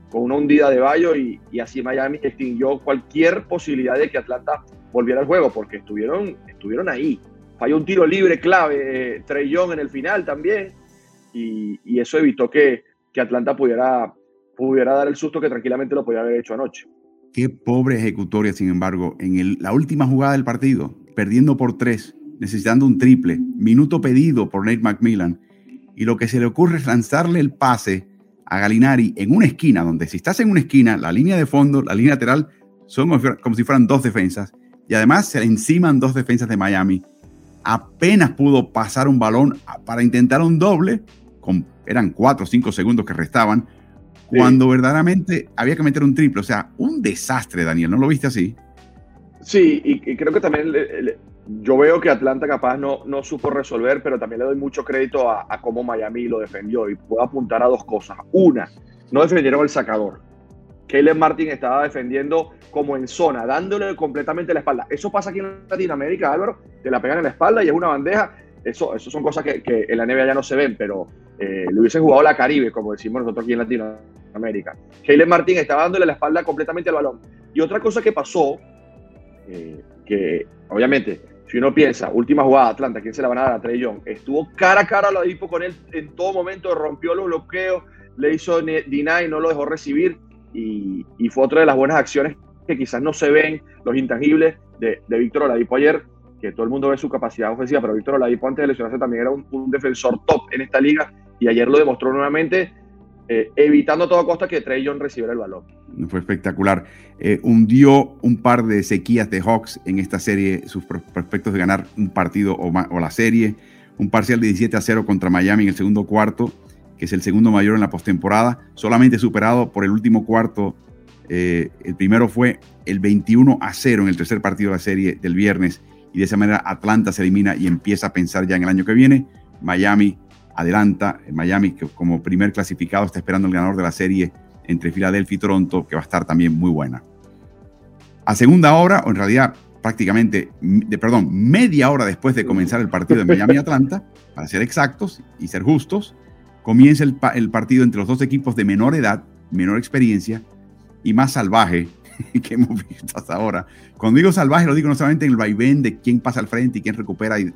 con una hundida de Bayo y, así Miami extinguió cualquier posibilidad de que Atlanta volviera al juego porque estuvieron, estuvieron ahí. Falló un tiro libre clave, eh, Trey Young en el final también y, eso evitó que, que, Atlanta pudiera, pudiera dar el susto que tranquilamente lo podía haber hecho anoche. Qué pobre ejecutoria, sin embargo, en la última jugada del partido, perdiendo por tres, necesitando un triple, minuto pedido por Nate McMillan, y lo que se le ocurre es lanzarle el pase a Galinari en una esquina, donde si estás en una esquina, la línea de fondo, la línea lateral, son como si fueran dos defensas. Y además se enciman dos defensas de Miami. Apenas pudo pasar un balón para intentar un doble, con, eran cuatro o cinco segundos que restaban, cuando verdaderamente había que meter un triple. O sea, un desastre, Daniel. ¿No lo viste así? Sí, y, creo que también yo veo que Atlanta capaz no, no supo resolver, pero también le doy mucho crédito a, cómo Miami lo defendió y puedo apuntar a dos cosas. Una, no defendieron el sacador. Caleb Martin estaba defendiendo como en zona, dándole completamente la espalda. Eso pasa aquí en Latinoamérica, Álvaro, te la pegan en la espalda y es una bandeja. Eso, eso son cosas que, en la NBA ya no se ven, pero eh, le hubiesen jugado la Caribe, como decimos nosotros aquí en Latinoamérica. Caleb Martin estaba dándole la espalda completamente al balón. Y otra cosa que pasó, eh, que obviamente si uno piensa, última jugada Atlanta, ¿quién se la van a dar a Trey Young? Estuvo cara a cara a Ladipo con él en todo momento, rompió los bloqueos, le hizo deny, no lo dejó recibir y, fue otra de las buenas acciones que quizás no se ven, los intangibles de, Víctor Oladipo ayer, que todo el mundo ve su capacidad ofensiva, pero Víctor Oladipo antes de lesionarse también era un defensor top en esta liga y ayer lo demostró nuevamente eh, evitando a toda costa que Trey Young recibiera el balón. Fue espectacular. Eh, hundió un par de sequías de Hawks en esta serie, sus prospectos de ganar un partido o, o, la serie. Un parcial de 17 a 0 contra Miami en el segundo cuarto, que es el segundo mayor en la postemporada, solamente superado por el último cuarto. Eh, el primero fue el 21 a 0 en el tercer partido de la serie del viernes. Y de esa manera Atlanta se elimina y empieza a pensar ya en el año que viene. Miami adelanta. Miami, que como primer clasificado, está esperando el ganador de la serie entre Filadelfia y Toronto, que va a estar también muy buena. A segunda hora, o en realidad prácticamente, de, perdón, media hora después de comenzar el partido de Miami-Atlanta, para ser exactos y ser justos, comienza el, partido entre los dos equipos de menor edad, menor experiencia y más salvaje que hemos visto hasta ahora. Cuando digo salvaje, lo digo no solamente en el vaivén de quién pasa al frente y quién recupera y,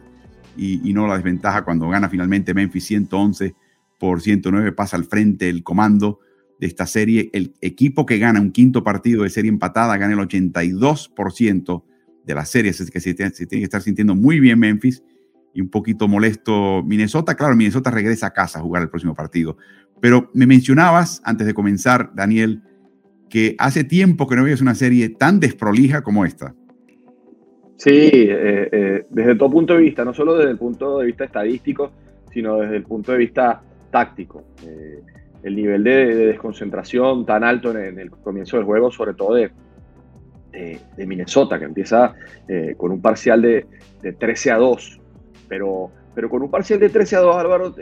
y, no la desventaja cuando gana finalmente Memphis 111 por 109, pasa al frente el comando de esta serie. El equipo que gana un quinto partido de serie empatada gana el 82% de la serie, así que se, tiene que estar sintiendo muy bien Memphis y un poquito molesto Minnesota. Claro, Minnesota regresa a casa a jugar el próximo partido. Pero me mencionabas antes de comenzar, Daniel, que hace tiempo que no veías una serie tan desprolija como esta. Sí, eh, eh, desde todo punto de vista, no solo desde el punto de vista estadístico, sino desde el punto de vista táctico. Eh, el nivel de, desconcentración tan alto en, el comienzo del juego, sobre todo de, de, Minnesota, que empieza con un parcial de, 13 a 2, pero, pero con un parcial de 13 a 2, Álvaro,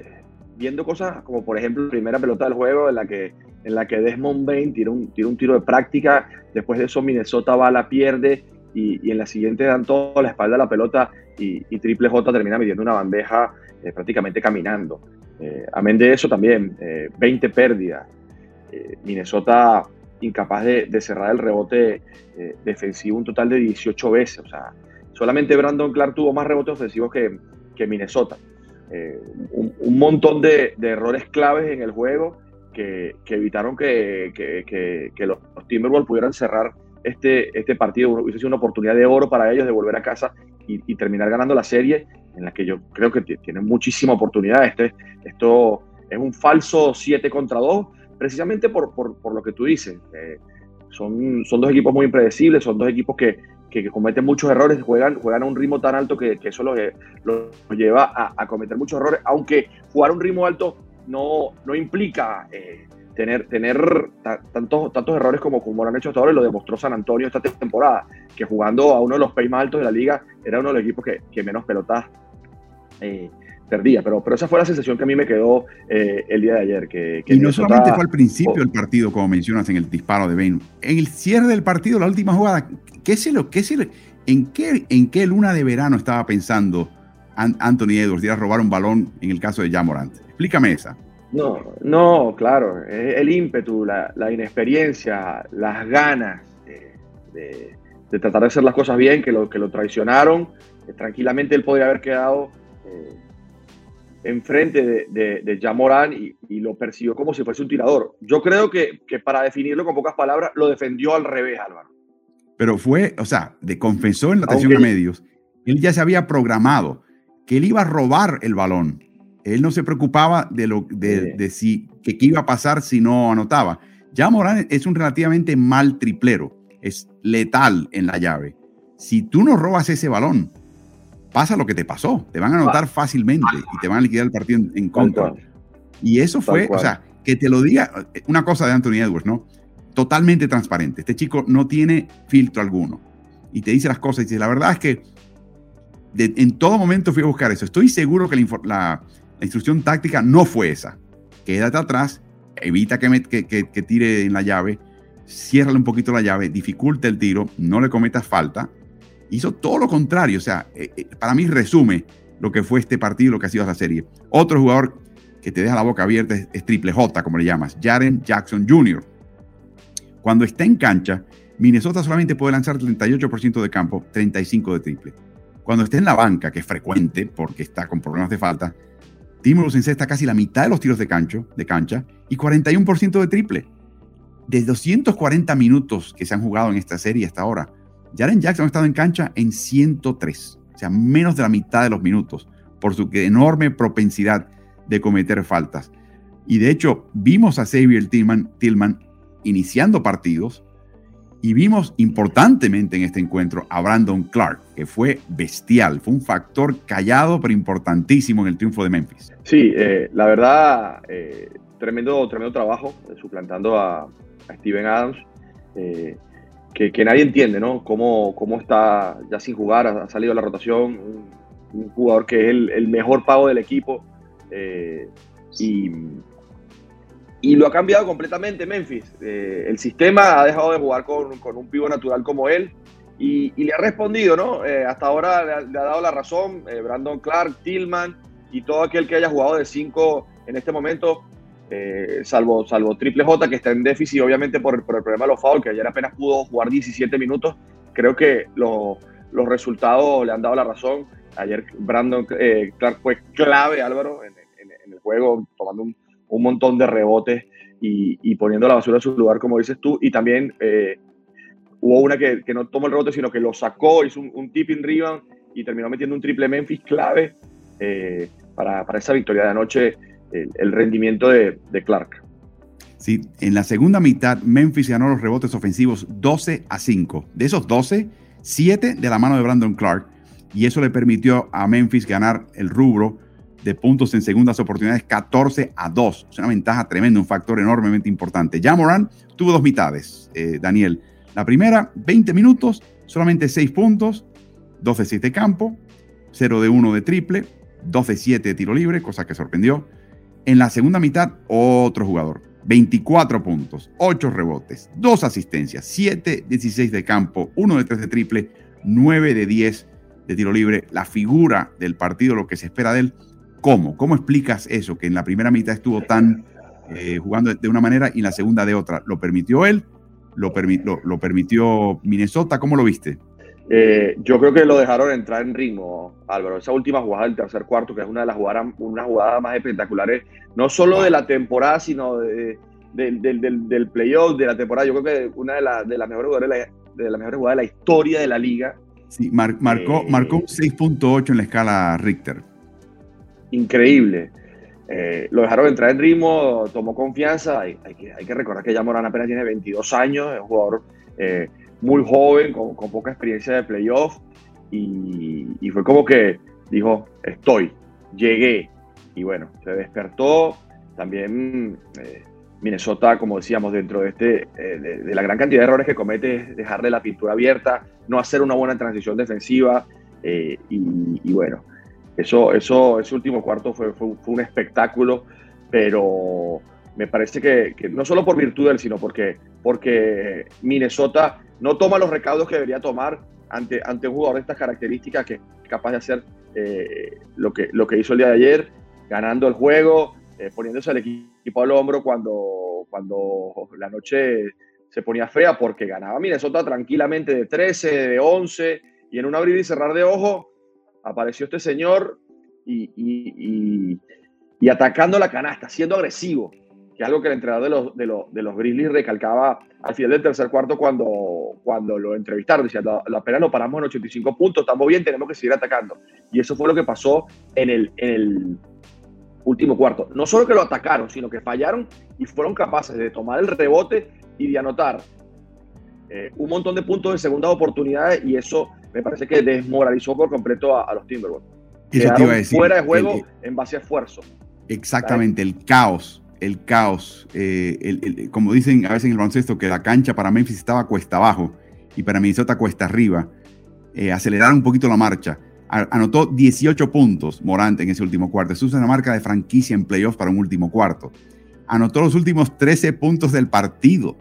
viendo cosas como por ejemplo la primera pelota del juego en la que, en la que Desmond Bain tira un, tira un tiro de práctica, después de eso Minnesota va, la pierde y, en la siguiente dan todo la espalda a la pelota y, Triple J termina midiendo una bandeja eh, prácticamente caminando. Eh, amén de eso también, 20 eh, pérdidas. Minnesota incapaz de, cerrar el rebote defensivo un total de 18 veces. O sea, solamente Brandon Clark tuvo más rebotes ofensivos que, que Minnesota. Un, montón de, errores claves en el juego que, evitaron que, que los Timberwolves pudieran cerrar este, este partido hubiese sido una oportunidad de oro para ellos de volver a casa y, terminar ganando la serie, en la que yo creo que tienen muchísima oportunidad. Este, esto es un falso 7 contra 2, precisamente por, por, lo que tú dices. Eh, son, son dos equipos muy impredecibles, son dos equipos que, que, cometen muchos errores, juegan, juegan a un ritmo tan alto que, eso los, lleva a, cometer muchos errores, aunque jugar a un ritmo alto no, no implica eh, tener, tener tantos, tantos errores como, como lo han hecho hasta ahora, y lo demostró San Antonio esta temporada, que jugando a uno de los países más altos de la liga era uno de los equipos que, que menos pelotas eh, perdía. Pero, pero esa fue la sensación que a mí me quedó eh, el día de ayer. Que, y no solamente fue al principio del partido, como mencionas en el disparo de Bain, en el cierre del partido, la última jugada, ¿qué se lo, qué se en, qué, ¿en qué luna de verano estaba pensando Anthony Edwards de ir a robar un balón en el caso de Jamorant? Explícame esa. No, no, claro, el ímpetu, la, inexperiencia, las ganas de, tratar de hacer las cosas bien, que lo, que lo traicionaron. tranquilamente él podría haber quedado eh, enfrente de, de, de Jamorán y, lo persiguió como si fuese un tirador. Yo creo que, para definirlo con pocas palabras, lo defendió al revés, Álvaro. Pero fue, o sea, de confesó en la atención a medios, él ya se había programado que él iba a robar el balón él no se preocupaba de, lo, de, si, que qué iba a pasar si no anotaba. Ya Morán es un relativamente mal triplero, es letal en la llave. Si tú no robas ese balón, pasa lo que te pasó. Te van a anotar fácilmente y te van a liquidar el partido en, contra. Y eso fue, o sea, que te lo diga una cosa de Anthony Edwards, ¿no? Totalmente transparente. Este chico no tiene filtro alguno. Y te dice las cosas y dice, la verdad es que en todo momento fui a buscar eso. Estoy seguro que la, la instrucción táctica no fue esa. Quédate atrás, evita que, que, tire en la llave, ciérrale un poquito la llave, dificulta el tiro, no le cometas falta. Hizo todo lo contrario. O sea, eh, eh, para mí resume lo que fue este partido, lo que ha sido la serie. Otro jugador que te deja la boca abierta es, Triple J, como le llamas, Jaren Jackson Jr. Cuando está en cancha, Minnesota solamente puede lanzar 38% de campo, 35% de triple. Cuando está en la banca, que es frecuente porque está con problemas de falta, Timberwolves encesta casi la mitad de los tiros de, cancho, de cancha y 41% de triple. De 240 minutos que se han jugado en esta serie hasta ahora, Jaren Jackson ha estado en cancha en 103, o sea, menos de la mitad de los minutos, por su enorme propensidad de cometer faltas. Y de hecho, vimos a Xavier Tillman, Tillman iniciando partidos y vimos importantemente en este encuentro a Brandon Clark, que fue bestial, fue un factor callado pero importantísimo en el triunfo de Memphis. Sí, eh, la verdad, eh, tremendo, tremendo trabajo eh, suplantando a, Steven Adams, que, nadie entiende, ¿no? Cómo, cómo está ya sin jugar, ha, salido a la rotación, un, jugador que es el, mejor pago del equipo. y y lo ha cambiado completamente Memphis. Eh, el sistema ha dejado de jugar con, un pivo natural como él y, le ha respondido, ¿no? Eh, hasta ahora le ha, dado la razón eh, Brandon Clark, Tillman y todo aquel que haya jugado de cinco en este momento. Eh, salvo, salvo Triple J, que está en déficit obviamente por, el problema de los fouls, que ayer apenas pudo jugar 17 minutos, creo que los resultados le han dado la razón. Ayer Brandon eh, Clark fue clave, Álvaro, en, el juego, tomando un, montón de rebotes y, poniendo la basura en su lugar, como dices tú. Y también eh, hubo una que, no tomó el rebote, sino que lo sacó, hizo un, tipping rebound y terminó metiendo un triple Memphis clave para, para, esa victoria de anoche el, rendimiento de, Clark. Sí, en la segunda mitad Memphis ganó los rebotes ofensivos 12 a 5. De esos 12, 7 de la mano de Brandon Clark. Y eso le permitió a Memphis ganar el rubro de puntos en segundas oportunidades 14 a 2. Es una ventaja tremenda, un factor enormemente importante. Ya Moran tuvo dos mitades, eh, Daniel. La primera, 20 minutos, solamente 6 puntos, 2 de 7 de campo, 0 de 1 de triple, 2 de 7 de tiro libre, cosa que sorprendió. En la segunda mitad, otro jugador. 24 puntos, 8 rebotes, 2 asistencias, 7 16 de campo, 1 de 3 de triple, 9 de 10 de tiro libre. La figura del partido, lo que se espera de él. ¿Cómo? ¿Cómo explicas eso? Que en la primera mitad estuvo tan eh, jugando de una manera y en la segunda de otra. ¿Lo permitió él? ¿Lo, lo permitió Minnesota? ¿Cómo lo viste? Eh, yo creo que lo dejaron entrar en ritmo, Álvaro. Esa última jugada del tercer cuarto, que es una de las jugadas, una jugada más espectaculares, no solo de la temporada, sino de, del, playoff de la temporada. Yo creo que una de, de las mejores jugadas de la, de mejores jugadas de la historia de la liga. Sí, marcó, eh, marcó 6.8 en la escala Richter. Increíble. Eh, lo dejaron entrar en ritmo, tomó confianza. Hay, que, hay que, recordar que ya Morán apenas tiene 22 años, es un jugador muy joven, con, poca experiencia de playoff, y, fue como que dijo, estoy, llegué, y bueno, se despertó. También eh, Minnesota, como decíamos, dentro de, este, eh, de, la gran cantidad de errores que comete, es dejarle la pintura abierta, no hacer una buena transición defensiva, eh, y, bueno, eso, eso, ese último cuarto fue, fue, un espectáculo, pero me parece que, no solo por virtud de él, sino porque, porque Minnesota no toma los recaudos que debería tomar ante, ante un jugador de estas características que es capaz de hacer eh, lo, que, lo que hizo el día de ayer, ganando el juego, eh, poniéndose al equipo al hombro cuando, cuando la noche se ponía fea, porque ganaba Minnesota tranquilamente de 13, de 11, y en un abrir y cerrar de ojo apareció este señor y, y atacando la canasta, siendo agresivo que es algo que el entrenador de los, de los, de los Grizzlies recalcaba al final del tercer cuarto cuando, cuando lo entrevistaron. Decía, la, la pena lo paramos en 85 puntos, estamos bien, tenemos que seguir atacando. Y eso fue lo que pasó en el, en el último cuarto. No solo que lo atacaron, sino que fallaron y fueron capaces de tomar el rebote y de anotar eh, un montón de puntos de segunda oportunidad y eso me parece que desmoralizó por completo a, los Timberwolves. Eso te iba a decir. Fuera de juego en base a esfuerzo. Exactamente, el caos el caos. Eh, como dicen a veces en el baloncesto, que la cancha para Memphis estaba cuesta abajo y para Minnesota cuesta arriba. Eh, aceleraron un poquito la marcha. Anotó 18 puntos Morante en ese último cuarto. Eso es una marca de franquicia en playoffs para un último cuarto. Anotó los últimos 13 puntos del partido.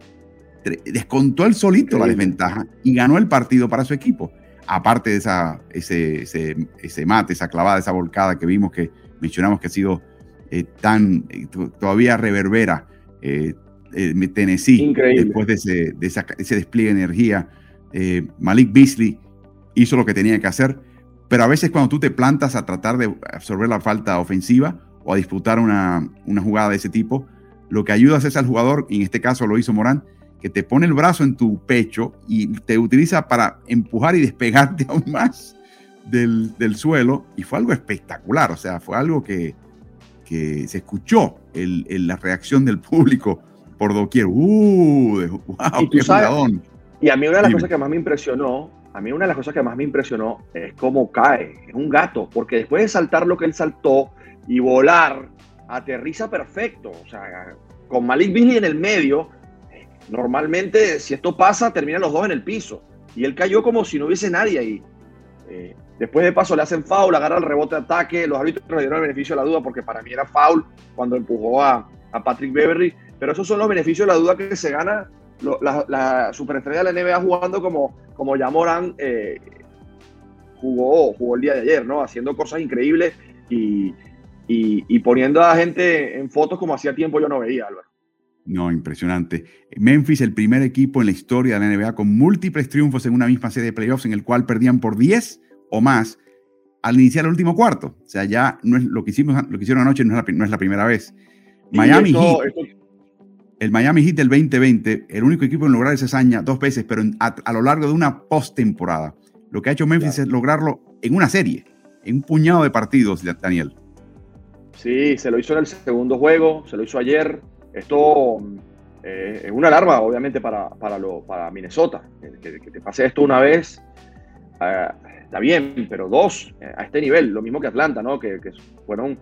Descontó el solito la desventaja y ganó el partido para su equipo. Aparte de esa, ese, ese, ese mate, esa clavada, esa volcada que vimos que mencionamos que ha sido eh, tan eh, todavía reverbera eh, Tennessee después de ese, ese, despliegue de energía. Malik Beasley hizo lo que tenía que hacer, pero a veces cuando tú te plantas a tratar de absorber la falta ofensiva o a disputar una, una jugada de ese tipo, lo que ayudas es al jugador, y en este caso lo hizo Morán, que te pone el brazo en tu pecho y te utiliza para empujar y despegarte aún más del, del, suelo. Y fue algo espectacular, o sea, fue algo que, que se escuchó el, la reacción del público por doquier. ¡Uh! ¡Wow! Y, qué y a mí una de las cosas que más me impresionó, a mí una de las cosas que más me impresionó es cómo cae. Es un gato, porque después de saltar lo que él saltó y volar, aterriza perfecto. O sea, con Malik Beasley en el medio, normalmente si esto pasa, terminan los dos en el piso. Y él cayó como si no hubiese nadie ahí. Eh, Después de paso le hacen foul, agarra el rebote de ataque. Los árbitros le dieron el beneficio de la duda porque para mí era foul cuando empujó a, Patrick Beverly. Pero esos son los beneficios de la duda que se gana la, superestrella de la NBA jugando como, como ya Morán eh, jugó, jugó el día de ayer, ¿no? Haciendo cosas increíbles y, y, poniendo a la gente en fotos como hacía tiempo yo no veía, Álvaro. No, impresionante. Memphis, el primer equipo en la historia de la NBA con múltiples triunfos en una misma serie de playoffs en el cual perdían por 10 o más al iniciar el último cuarto. O sea, ya no es lo que hicimos, lo que hicieron anoche no es la, primera vez. Miami Heat, el Miami Heat del 2020, el único equipo en lograr esa hazaña dos veces, pero a, lo largo de una postemporada. Lo que ha hecho Memphis es lograrlo en una serie, en un puñado de partidos, Daniel. Sí, se lo hizo en el segundo juego, se lo hizo ayer. Esto eh, es una alarma, obviamente, para, para, lo, para Minnesota. Que, te pase esto una vez, eh, está bien, pero dos, eh, a este nivel, lo mismo que Atlanta, ¿no? Que, fueron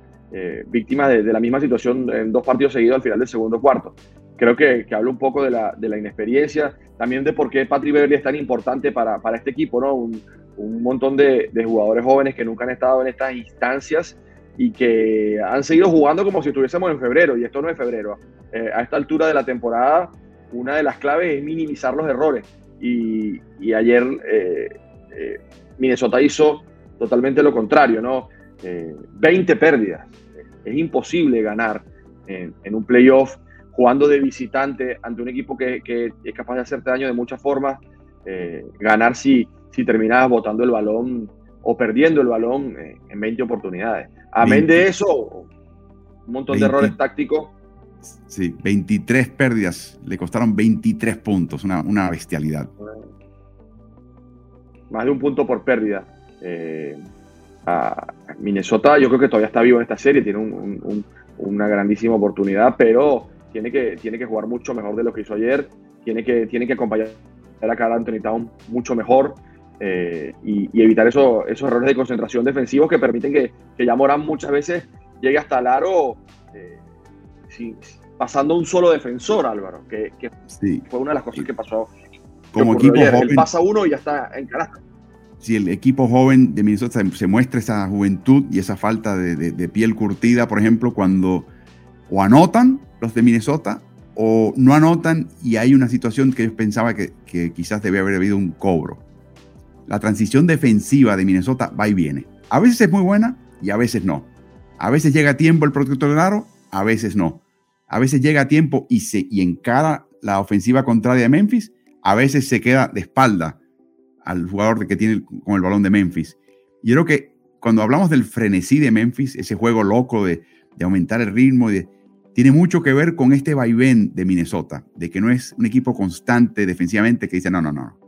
víctimas de, la misma situación en dos partidos seguidos al final del segundo cuarto. Creo que, que habla un poco de la, de la, inexperiencia, también de por qué Patrick Beverly es tan importante para, para este equipo, ¿no? Un, un montón de, de jugadores jóvenes que nunca han estado en estas instancias y que han seguido jugando como si estuviésemos en febrero, y esto no es febrero. Eh, a esta altura de la temporada, una de las claves es minimizar los errores. Y, ayer eh, eh, Minnesota hizo totalmente lo contrario, ¿no? 20 pérdidas. Es imposible ganar en, un playoff jugando de visitante ante un equipo que, es capaz de hacerte daño de muchas formas. ganar si, si terminas botando el balón o perdiendo el balón en 20 oportunidades. Amén de eso, un montón de errores tácticos. Sí, 23 pérdidas, le costaron 23 puntos, una, bestialidad. Más de un punto por pérdida. Eh, a Minnesota yo creo que todavía está vivo en esta serie, tiene una grandísima oportunidad, pero tiene que, tiene que jugar mucho mejor de lo que hizo ayer, tiene que, tiene que acompañar a Carl Anthony Town mucho mejor. Eh, y, evitar esos errores de concentración defensivos que permiten que, que ya Morán muchas veces llegue hasta el aro eh, pasando un solo defensor, Álvaro, que, fue una de las cosas que pasó. Como equipo joven. pasa uno y ya está en carácter. Si el equipo joven de Minnesota se muestra esa juventud y esa falta de, piel curtida, por ejemplo, cuando o anotan los de Minnesota o no anotan y hay una situación que yo pensaba que, que quizás debía haber habido un cobro la transición defensiva de Minnesota va y viene. A veces es muy buena y a veces no. A veces llega a tiempo el protector del aro, a veces no. A veces llega a tiempo y, se, y encara la ofensiva contraria de Memphis, a veces se queda de espalda al jugador que tiene con el balón de Memphis. Y yo creo que cuando hablamos del frenesí de Memphis, ese juego loco de, aumentar el ritmo, tiene mucho que ver con este vaivén de Minnesota, de que no es un equipo constante defensivamente que dice, no, no, no,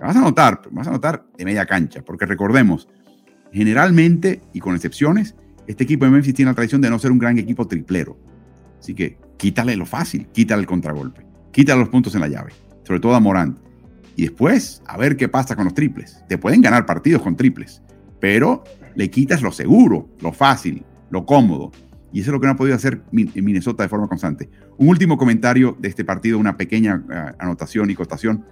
vas a notar, vas a notar de media cancha, porque recordemos, generalmente y con excepciones, este equipo de Memphis tiene la tradición de no ser un gran equipo triplero. Así que quítale lo fácil, quítale el contragolpe, quítale los puntos en la llave, sobre todo a Morant. Y después, a ver qué pasa con los triples. Te pueden ganar partidos con triples, pero le quitas lo seguro, lo fácil, lo cómodo. Y eso es lo que no ha podido hacer Minnesota de forma constante. Un último comentario de este partido, una pequeña eh, anotación y cotación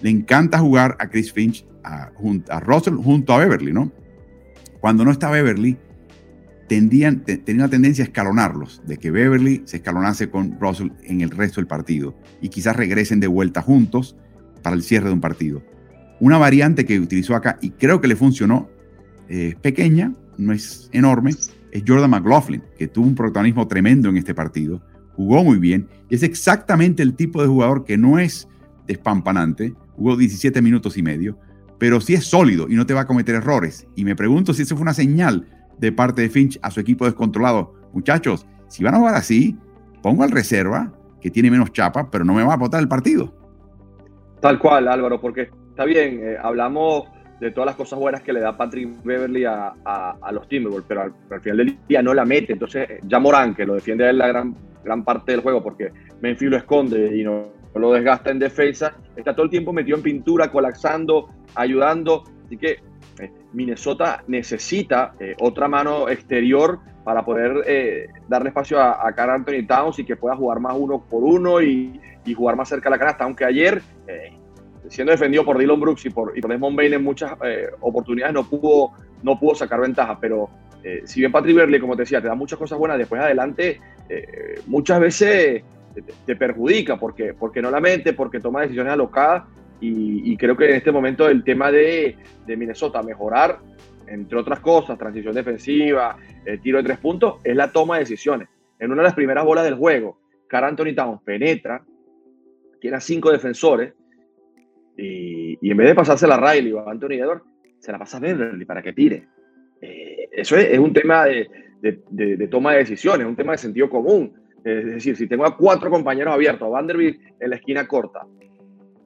le encanta jugar a Chris Finch, a, a Russell junto a Beverly, ¿no? Cuando no está Beverly, tendían, tenía una tendencia a escalonarlos, de que Beverly se escalonase con Russell en el resto del partido y quizás regresen de vuelta juntos para el cierre de un partido. Una variante que utilizó acá y creo que le funcionó, es pequeña, no es enorme, es Jordan McLaughlin, que tuvo un protagonismo tremendo en este partido, jugó muy bien y es exactamente el tipo de jugador que no es despampanante, jugó 17 minutos y medio, pero sí es sólido y no te va a cometer errores. Y me pregunto si eso fue una señal de parte de Finch a su equipo descontrolado. Muchachos, si van a jugar así, pongo al reserva, que tiene menos chapa, pero no me va a botar el partido. Tal cual, Álvaro, porque está bien, eh, hablamos de todas las cosas buenas que le da Patrick Beverly a, los Timberwolves, pero al, final del día no la mete. Entonces, ya Morán, que lo defiende a la gran, gran parte del juego, porque Memphis lo esconde y no, lo desgasta en defensa, está todo el tiempo metido en pintura, colapsando, ayudando. Así que eh, Minnesota necesita eh, otra mano exterior para poder eh, darle espacio a, a Carl Anthony Towns y que pueda jugar más uno por uno y, jugar más cerca de la canasta. Aunque ayer, siendo defendido por Dylan Brooks y por, y Desmond Bain en muchas oportunidades, no pudo, no pudo sacar ventaja. Pero si bien Patrick Berley, como te decía, te da muchas cosas buenas, después adelante, muchas veces te, perjudica porque, porque no la mente, porque toma decisiones alocadas y, creo que en este momento el tema de, de, Minnesota mejorar, entre otras cosas, transición defensiva, eh, tiro de tres puntos, es la toma de decisiones. En una de las primeras bolas del juego, Car Anthony Towns penetra, tiene a cinco defensores, y, en vez de pasársela a Riley o a Anthony Edwards, se la pasa a Beverly para que tire. Eh, eso es, un tema de, de, toma de decisiones, un tema de sentido común. Es decir, si tengo a cuatro compañeros abiertos, a Vanderbilt en la esquina corta,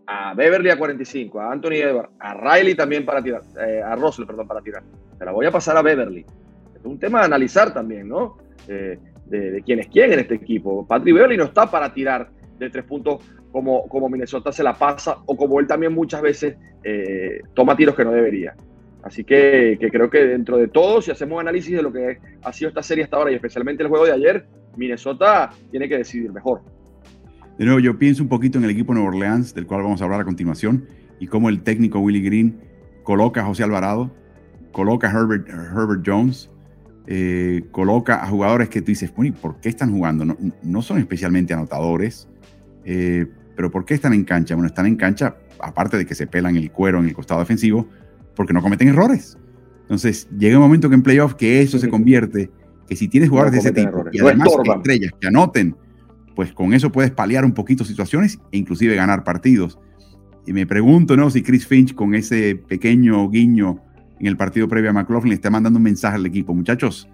a Beverly a 45, a Anthony Edwards, a Riley también para tirar, eh, a Russell, perdón, para tirar. Se la voy a pasar a Beverly. Es un tema de analizar también, ¿no? Eh, de, quién es quién en este equipo. Patrick Beverly no está para tirar de tres puntos como, como Minnesota se la pasa o como él también muchas veces eh, toma tiros que no debería. Así que, que, creo que dentro de todo, si hacemos análisis de lo que ha sido esta serie hasta ahora y especialmente el juego de ayer, Minnesota tiene que decidir mejor. De nuevo, yo pienso un poquito en el equipo de Nueva Orleans, del cual vamos a hablar a continuación, y cómo el técnico Willie Green coloca a José Alvarado, coloca a Herbert, Herbert Jones, eh, coloca a jugadores que tú dices, ¿por qué están jugando? No, son especialmente anotadores, eh, pero ¿por qué están en cancha? Bueno, están en cancha, aparte de que se pelan el cuero en el costado defensivo, porque no cometen errores. Entonces, llega un momento que en playoff que eso se convierte, que si tienes jugadores de ese tipo, y además estrellas que anoten, pues con eso puedes paliar un poquito situaciones e inclusive ganar partidos. Y me pregunto, ¿no? Si Chris Finch con ese pequeño guiño en el partido previo a McLaughlin está mandando un mensaje al equipo. Muchachos,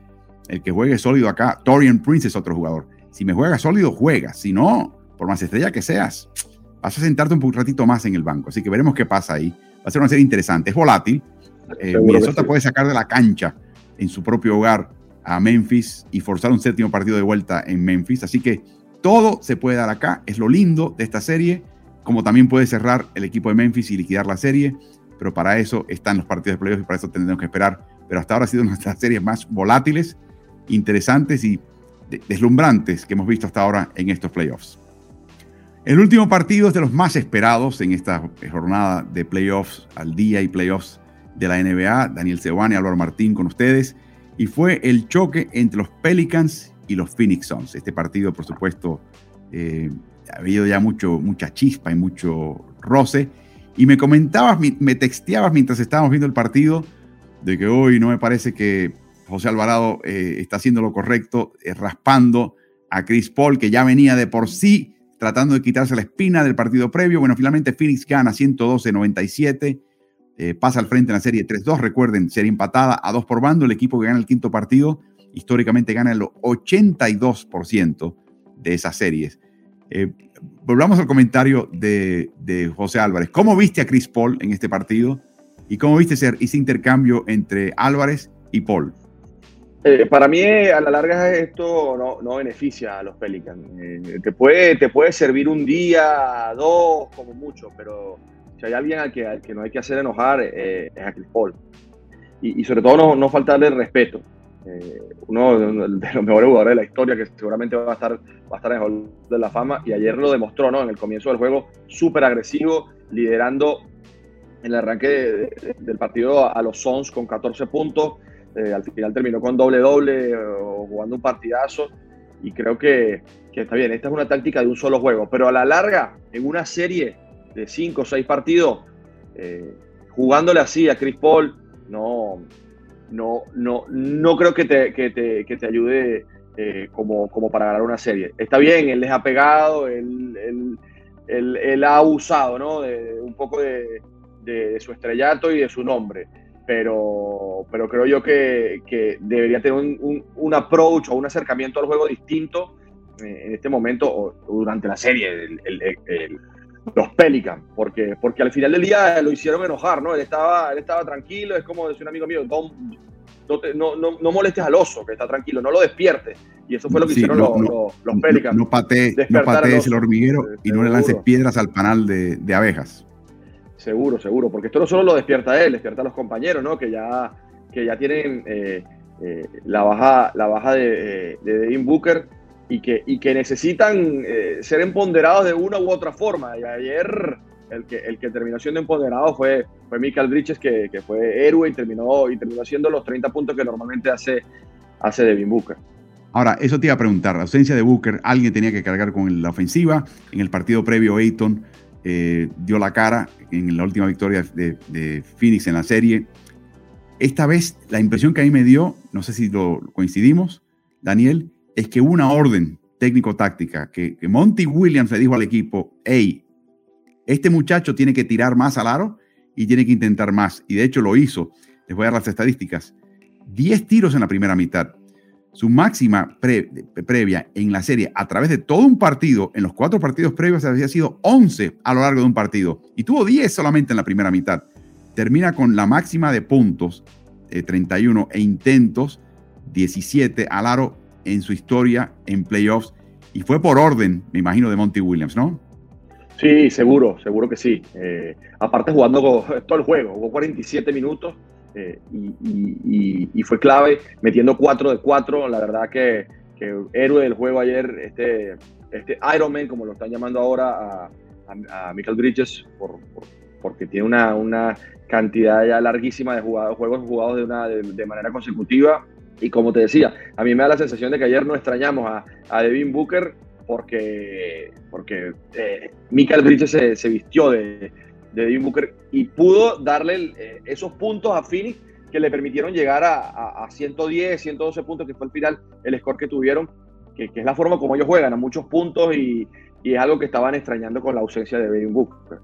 el que juegue sólido acá, Torian Prince es otro jugador. Si me juega sólido, juega. Si no, por más estrella que seas, vas a sentarte un ratito más en el banco. Así que veremos qué pasa ahí. Va a ser una serie interesante. Es volátil. Eh, Minnesota puede sacar de la cancha en su propio hogar a Memphis y forzar un séptimo partido de vuelta en Memphis. Así que todo se puede dar acá, es lo lindo de esta serie, como también puede cerrar el equipo de Memphis y liquidar la serie, pero para eso están los partidos de playoffs y para eso tendremos que esperar. Pero hasta ahora ha sido una de las series más volátiles, interesantes y deslumbrantes que hemos visto hasta ahora en estos playoffs. El último partido es de los más esperados en esta jornada de playoffs al día y playoffs de la NBA. Daniel Cebani, Álvaro Martín con ustedes. Y fue el choque entre los Pelicans y los Phoenix Suns. Este partido, por supuesto, eh, ha habido ya mucho, mucha chispa y mucho roce. Y me comentabas, me texteabas mientras estábamos viendo el partido de que hoy no me parece que José Alvarado eh, está haciendo lo correcto, eh, raspando a Chris Paul, que ya venía de por sí tratando de quitarse la espina del partido previo. Bueno, finalmente Phoenix gana 112-97, pasa al frente en la serie 3-2. Recuerden, serie empatada a dos por bando. El equipo que gana el quinto partido históricamente gana el 82% de esas series. Eh, volvamos al comentario de, José Álvarez. ¿Cómo viste a Chris Paul en este partido? ¿Y cómo viste ese, intercambio entre Álvarez y Paul? Eh, para mí, a la larga, esto no, beneficia a los Pelicans. Eh, te, puede, servir un día, dos, como mucho, pero si hay alguien al que, no hay que hacer enojar, es a Chris Paul. Y, sobre todo no, no faltarle respeto. Eh, uno de los mejores jugadores de la historia que seguramente va a estar, va a estar en el de la Fama. Y ayer lo demostró ¿no? en el comienzo del juego, súper agresivo, liderando en el arranque del partido a los Sons con 14 puntos, eh, al final terminó con doble-doble o jugando un partidazo. Y creo que, que, está bien, esta es una táctica de un solo juego, pero a la larga, en una serie de 5 o 6 partidos, eh, jugándole así a Chris Paul, no, no, no, no creo que te, que te, que te ayude eh, como, como para ganar una serie. Está bien, él les ha pegado, él, él, ha usado ¿no? de, un poco de, de, su estrellato y de su nombre, pero, pero creo yo que, que debería tener un, un, approach o un acercamiento al juego distinto eh, en este momento o, durante la serie. Los Pelicans, porque, porque al final del día lo hicieron enojar, ¿no? Él estaba, él estaba tranquilo, es como decía un amigo mío, no, no, no, molestes al oso, que está tranquilo, no lo despiertes. Y eso fue lo que hicieron los, los, Pelicans. No, patees, el hormiguero y no le lances piedras al panal de, de, abejas. Seguro, seguro, porque esto no solo lo despierta él, despierta a los compañeros, ¿no? Que ya, que ya tienen eh, eh, la baja, la baja de, eh, de Devin Booker y que, y que necesitan eh, ser empoderados de una u otra forma. Y ayer el que, el que terminó siendo empoderado fue, fue Michael Bridges, que, que, fue héroe y terminó, y terminó haciendo los 30 puntos que normalmente hace, hace Devin Booker. Ahora, eso te iba a preguntar, la ausencia de Booker, alguien tenía que cargar con la ofensiva. En el partido previo, Ayton eh, dio la cara en la última victoria de, de Phoenix en la serie. esta vez la impresión que a mí me dio, no sé si lo coincidimos, Daniel, es que una orden técnico-táctica que, que Monty Williams le dijo al equipo, hey, este muchacho tiene que tirar más al aro y tiene que intentar más. Y de hecho lo hizo. Les voy a dar las estadísticas. 10 tiros en la primera mitad. Su máxima previa en la serie a través de todo un partido, en los cuatro partidos previos había sido 11 a lo largo de un partido. Y tuvo 10 solamente en la primera mitad. Termina con la máxima de puntos, 31, e intentos, 17 al aro en su historia en playoffs. Y fue por orden, me imagino, de Monty Williams, ¿no? Sí, seguro, seguro que sí. Eh, aparte jugando todo el juego, jugó 47 minutos eh, y, fue clave, metiendo 4 de 4. La verdad que, héroe del juego ayer, este, este Iron Man, como lo están llamando ahora a, Michael Bridges, por, porque tiene una, una, cantidad ya larguísima de jugados, juegos jugados de, una, de, manera consecutiva. Y como te decía, a mí me da la sensación de que ayer no extrañamos a, a Devin Booker porque, porque eh, Michael Bridges se, vistió de, de Devin Booker y pudo darle eh, esos puntos a Phoenix que le permitieron llegar a, a, 110, 112 puntos, que fue al final el score que tuvieron, que, es la forma como ellos juegan, a muchos puntos y, y, es algo que estaban extrañando con la ausencia de Devin Booker.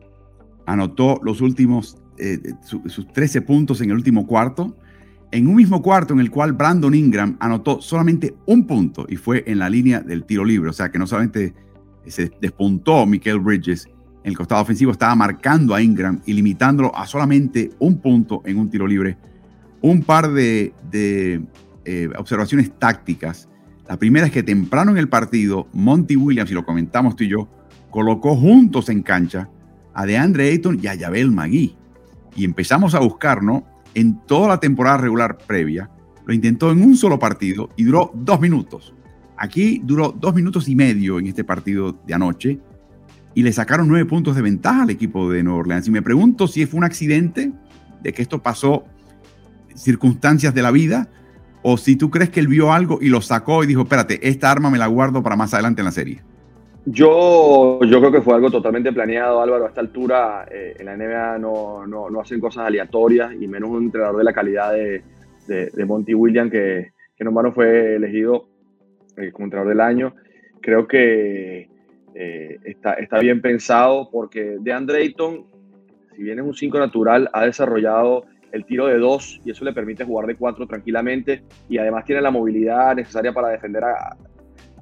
Anotó los últimos, eh, sus 13 puntos en el último cuarto, en un mismo cuarto en el cual Brandon Ingram anotó solamente un punto y fue en la línea del tiro libre. O sea que no solamente se despuntó Michael Bridges en el costado ofensivo, estaba marcando a Ingram y limitándolo a solamente un punto en un tiro libre. Un par de, eh, observaciones tácticas. La primera es que temprano en el partido, Monty Williams, y lo comentamos tú y yo, colocó juntos en cancha a DeAndre Ayton y a Yabel Magui. Y empezamos a buscar, ¿no? En toda la temporada regular previa. Lo intentó en un solo partido y duró dos minutos. Aquí duró dos minutos y medio en este partido de anoche y le sacaron nueve puntos de ventaja al equipo de Nueva Orleans. Y me pregunto si fue un accidente de que esto pasó circunstancias de la vida o si tú crees que él vio algo y lo sacó y dijo, espérate, esta arma me la guardo para más adelante en la serie. Yo, yo creo que fue algo totalmente planeado, Álvaro. A esta altura, eh, en la NBA no, no, hacen cosas aleatorias y menos un entrenador de la calidad de, de, Monty Williams, que, que no fue elegido eh, como entrenador del año. Creo que eh, está, está bien pensado porque de Ayton, si bien es un 5 natural, ha desarrollado el tiro de 2 y eso le permite jugar de 4 tranquilamente y además tiene la movilidad necesaria para defender a,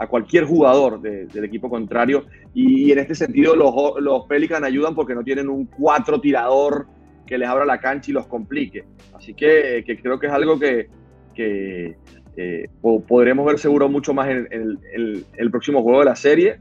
a cualquier jugador del equipo contrario. Y, en este sentido, los, los ayudan porque no tienen un cuatro tirador que les abra la cancha y los complique. Así que, creo que es algo que, eh, podremos ver seguro mucho más en, el próximo juego de la serie.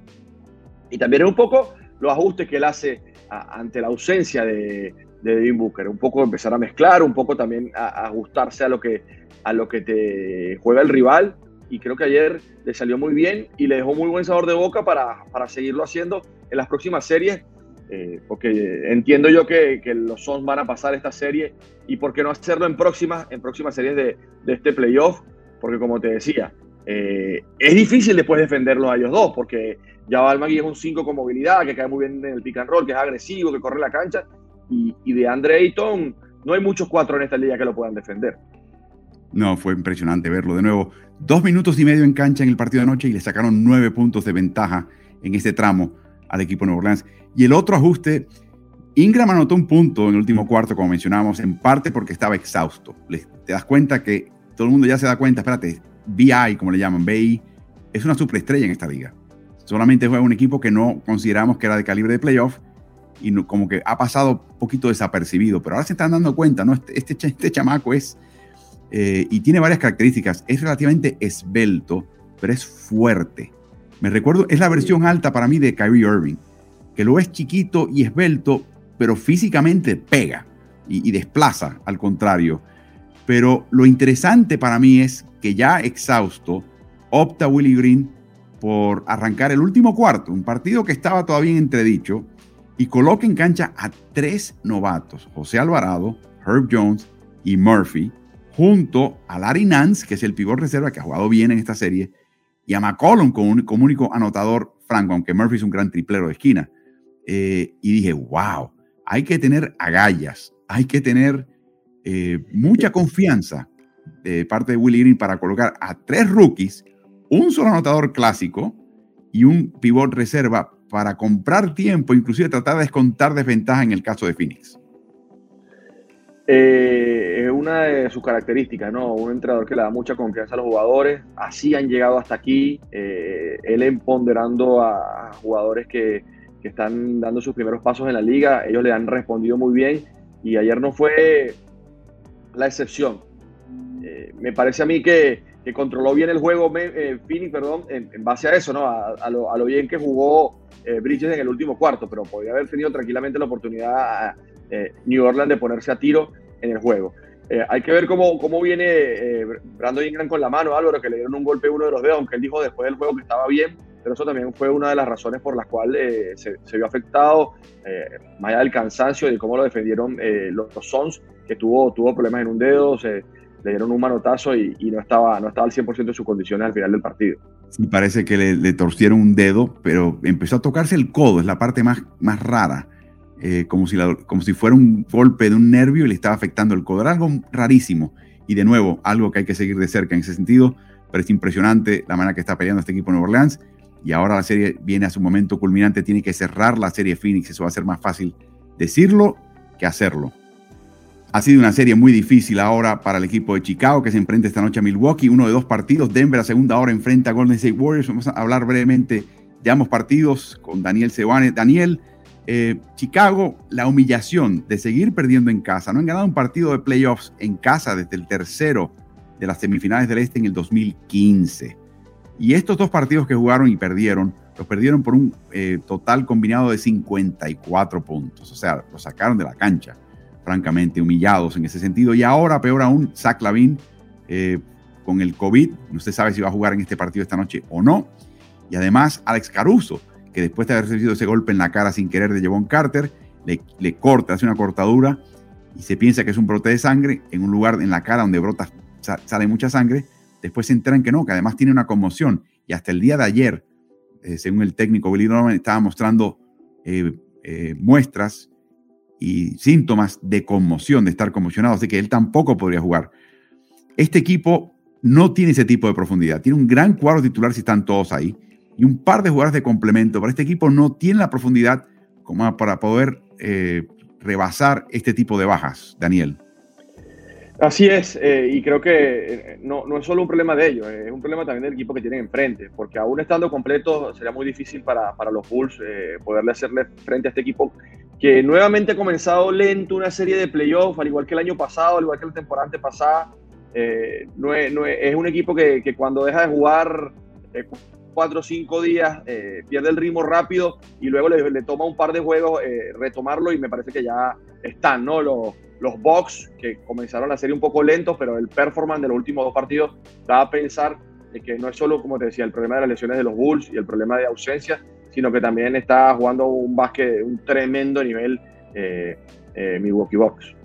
Y también es un poco los ajustes que él hace ante la ausencia de, de Devin Booker. Un poco empezar a mezclar, un poco también a, ajustarse a lo, que, a lo que te juega el rival y creo que ayer le salió muy bien y le dejó muy buen sabor de boca para, para seguirlo haciendo en las próximas series, eh, porque entiendo yo que, los Sons van a pasar esta serie y por qué no hacerlo en próximas, en próximas series de, de este playoff, porque como te decía, eh, es difícil después defenderlos a ellos dos, porque ya Magui es un 5 con movilidad, que cae muy bien en el pick and roll, que es agresivo, que corre la cancha, y, y de Andre Ayton no hay muchos cuatro en esta liga que lo puedan defender. No, fue impresionante verlo de nuevo. Dos minutos y medio en cancha en el partido de anoche y le sacaron nueve puntos de ventaja en este tramo al equipo de Nueva Orleans. Y el otro ajuste, Ingram anotó un punto en el último cuarto, como mencionábamos, en parte porque estaba exhausto. Te das cuenta que todo el mundo ya se da cuenta, espérate, BI, como le llaman, BI, es una superestrella en esta liga. Solamente juega un equipo que no consideramos que era de calibre de playoff y como que ha pasado un poquito desapercibido, pero ahora se están dando cuenta, ¿no? Este, este, este chamaco es eh, y tiene varias características. Es relativamente esbelto, pero es fuerte. Me recuerdo, es la versión alta para mí de Kyrie Irving, que lo es chiquito y esbelto, pero físicamente pega y, y desplaza al contrario. Pero lo interesante para mí es que ya exhausto, opta Willie Green por arrancar el último cuarto, un partido que estaba todavía en entredicho, y coloca en cancha a tres novatos, José Alvarado, Herb Jones y Murphy, junto a Larry Nance, que es el pivot reserva que ha jugado bien en esta serie, y a McCollum como, un, único anotador franco, aunque Murphy es un gran triplero de esquina. Eh, y dije, wow, hay que tener agallas, hay que tener eh, mucha confianza de parte de Willie Green para colocar a tres rookies, un solo anotador clásico y un pivot reserva para comprar tiempo, inclusive tratar de descontar desventaja en el caso de Phoenix. Eh, una de sus características, ¿no? Un entrenador que le da mucha confianza a los jugadores. Así han llegado hasta aquí. Eh, él empoderando a, jugadores que, que, están dando sus primeros pasos en la liga. Ellos le han respondido muy bien. Y ayer no fue la excepción. Eh, me parece a mí que, controló bien el juego eh, Phoenix, perdón, en, base a eso, ¿no? A, lo, a lo, bien que jugó Bridges en el último cuarto, pero podría haber tenido tranquilamente la oportunidad eh, New Orleans de ponerse a tiro en el juego. Eh, hay que ver cómo, cómo viene eh, Brandon Ingram con la mano, Álvaro, que le dieron un golpe uno de los dedos, aunque él dijo después del juego que estaba bien, pero eso también fue una de las razones por las cuales se, vio afectado, más allá del cansancio y de cómo lo defendieron los, los, Sons, que tuvo, tuvo problemas en un dedo, se, le dieron un manotazo y, no, estaba, no estaba al 100% de sus condiciones al final del partido. Sí, parece que le, le, torcieron un dedo, pero empezó a tocarse el codo, es la parte más, más rara. Eh, como, si como si fuera un golpe de un nervio y le estaba afectando el codo. Algo rarísimo. Y de nuevo, algo que hay que seguir de cerca en ese sentido. Pero es impresionante la manera que está peleando este equipo de Nueva Orleans. Y ahora la serie viene a su momento culminante. Tiene que cerrar la serie Phoenix. Eso va a ser más fácil decirlo que hacerlo. Ha sido una serie muy difícil ahora para el equipo de Chicago que se enfrenta esta noche a Milwaukee. Uno de dos partidos. Denver a segunda hora enfrenta a Golden State Warriors. Vamos a hablar brevemente de ambos partidos con Daniel Sebane. Daniel, eh, Chicago, la humillación de seguir perdiendo en casa. No han ganado un partido de playoffs en casa desde el tercero de las semifinales del Este en el 2015. Y estos dos partidos que jugaron y perdieron, los perdieron por un eh, total combinado de 54 puntos. O sea, los sacaron de la cancha, francamente, humillados en ese sentido. Y ahora, peor aún, Zach Lavin eh, con el COVID. No se sabe si va a jugar en este partido esta noche o no. Y además, Alex Caruso, que después de haber recibido ese golpe en la cara sin querer de Jevon Carter, le, le, corta, hace una cortadura y se piensa que es un brote de sangre en un lugar en la cara donde brota, sale mucha sangre. Después se enteran que no, que además tiene una conmoción. Y hasta el día de ayer, eh, según el técnico Billy Norman, estaba mostrando eh, eh, muestras y síntomas de conmoción, de estar conmocionado, así que él tampoco podría jugar. Este equipo no tiene ese tipo de profundidad. Tiene un gran cuadro titular si están todos ahí y un par de jugadores de complemento. Pero este equipo no tiene la profundidad como para poder eh, rebasar este tipo de bajas, Daniel. Así es, eh, y creo que eh, no, no, es solo un problema de ellos, es un problema también del equipo que tienen enfrente, porque aún estando completo sería muy difícil para, para los Bulls poderle hacerle frente a este equipo que nuevamente ha comenzado lento una serie de playoffs, al igual que el año pasado, al igual que la temporada antepasada. es, no es, un equipo que, cuando deja de jugar cuatro o cinco días, eh, pierde el ritmo rápido y luego le, toma un par de juegos eh, retomarlo y me parece que ya están, ¿no? Los, los Bucks que comenzaron la serie un poco lentos, pero el performance de los últimos dos partidos da a pensar que no es solo, como te decía, el problema de las lesiones de los Bulls y el problema de ausencia, sino que también está jugando un básquet un tremendo nivel eh, Milwaukee Bucks.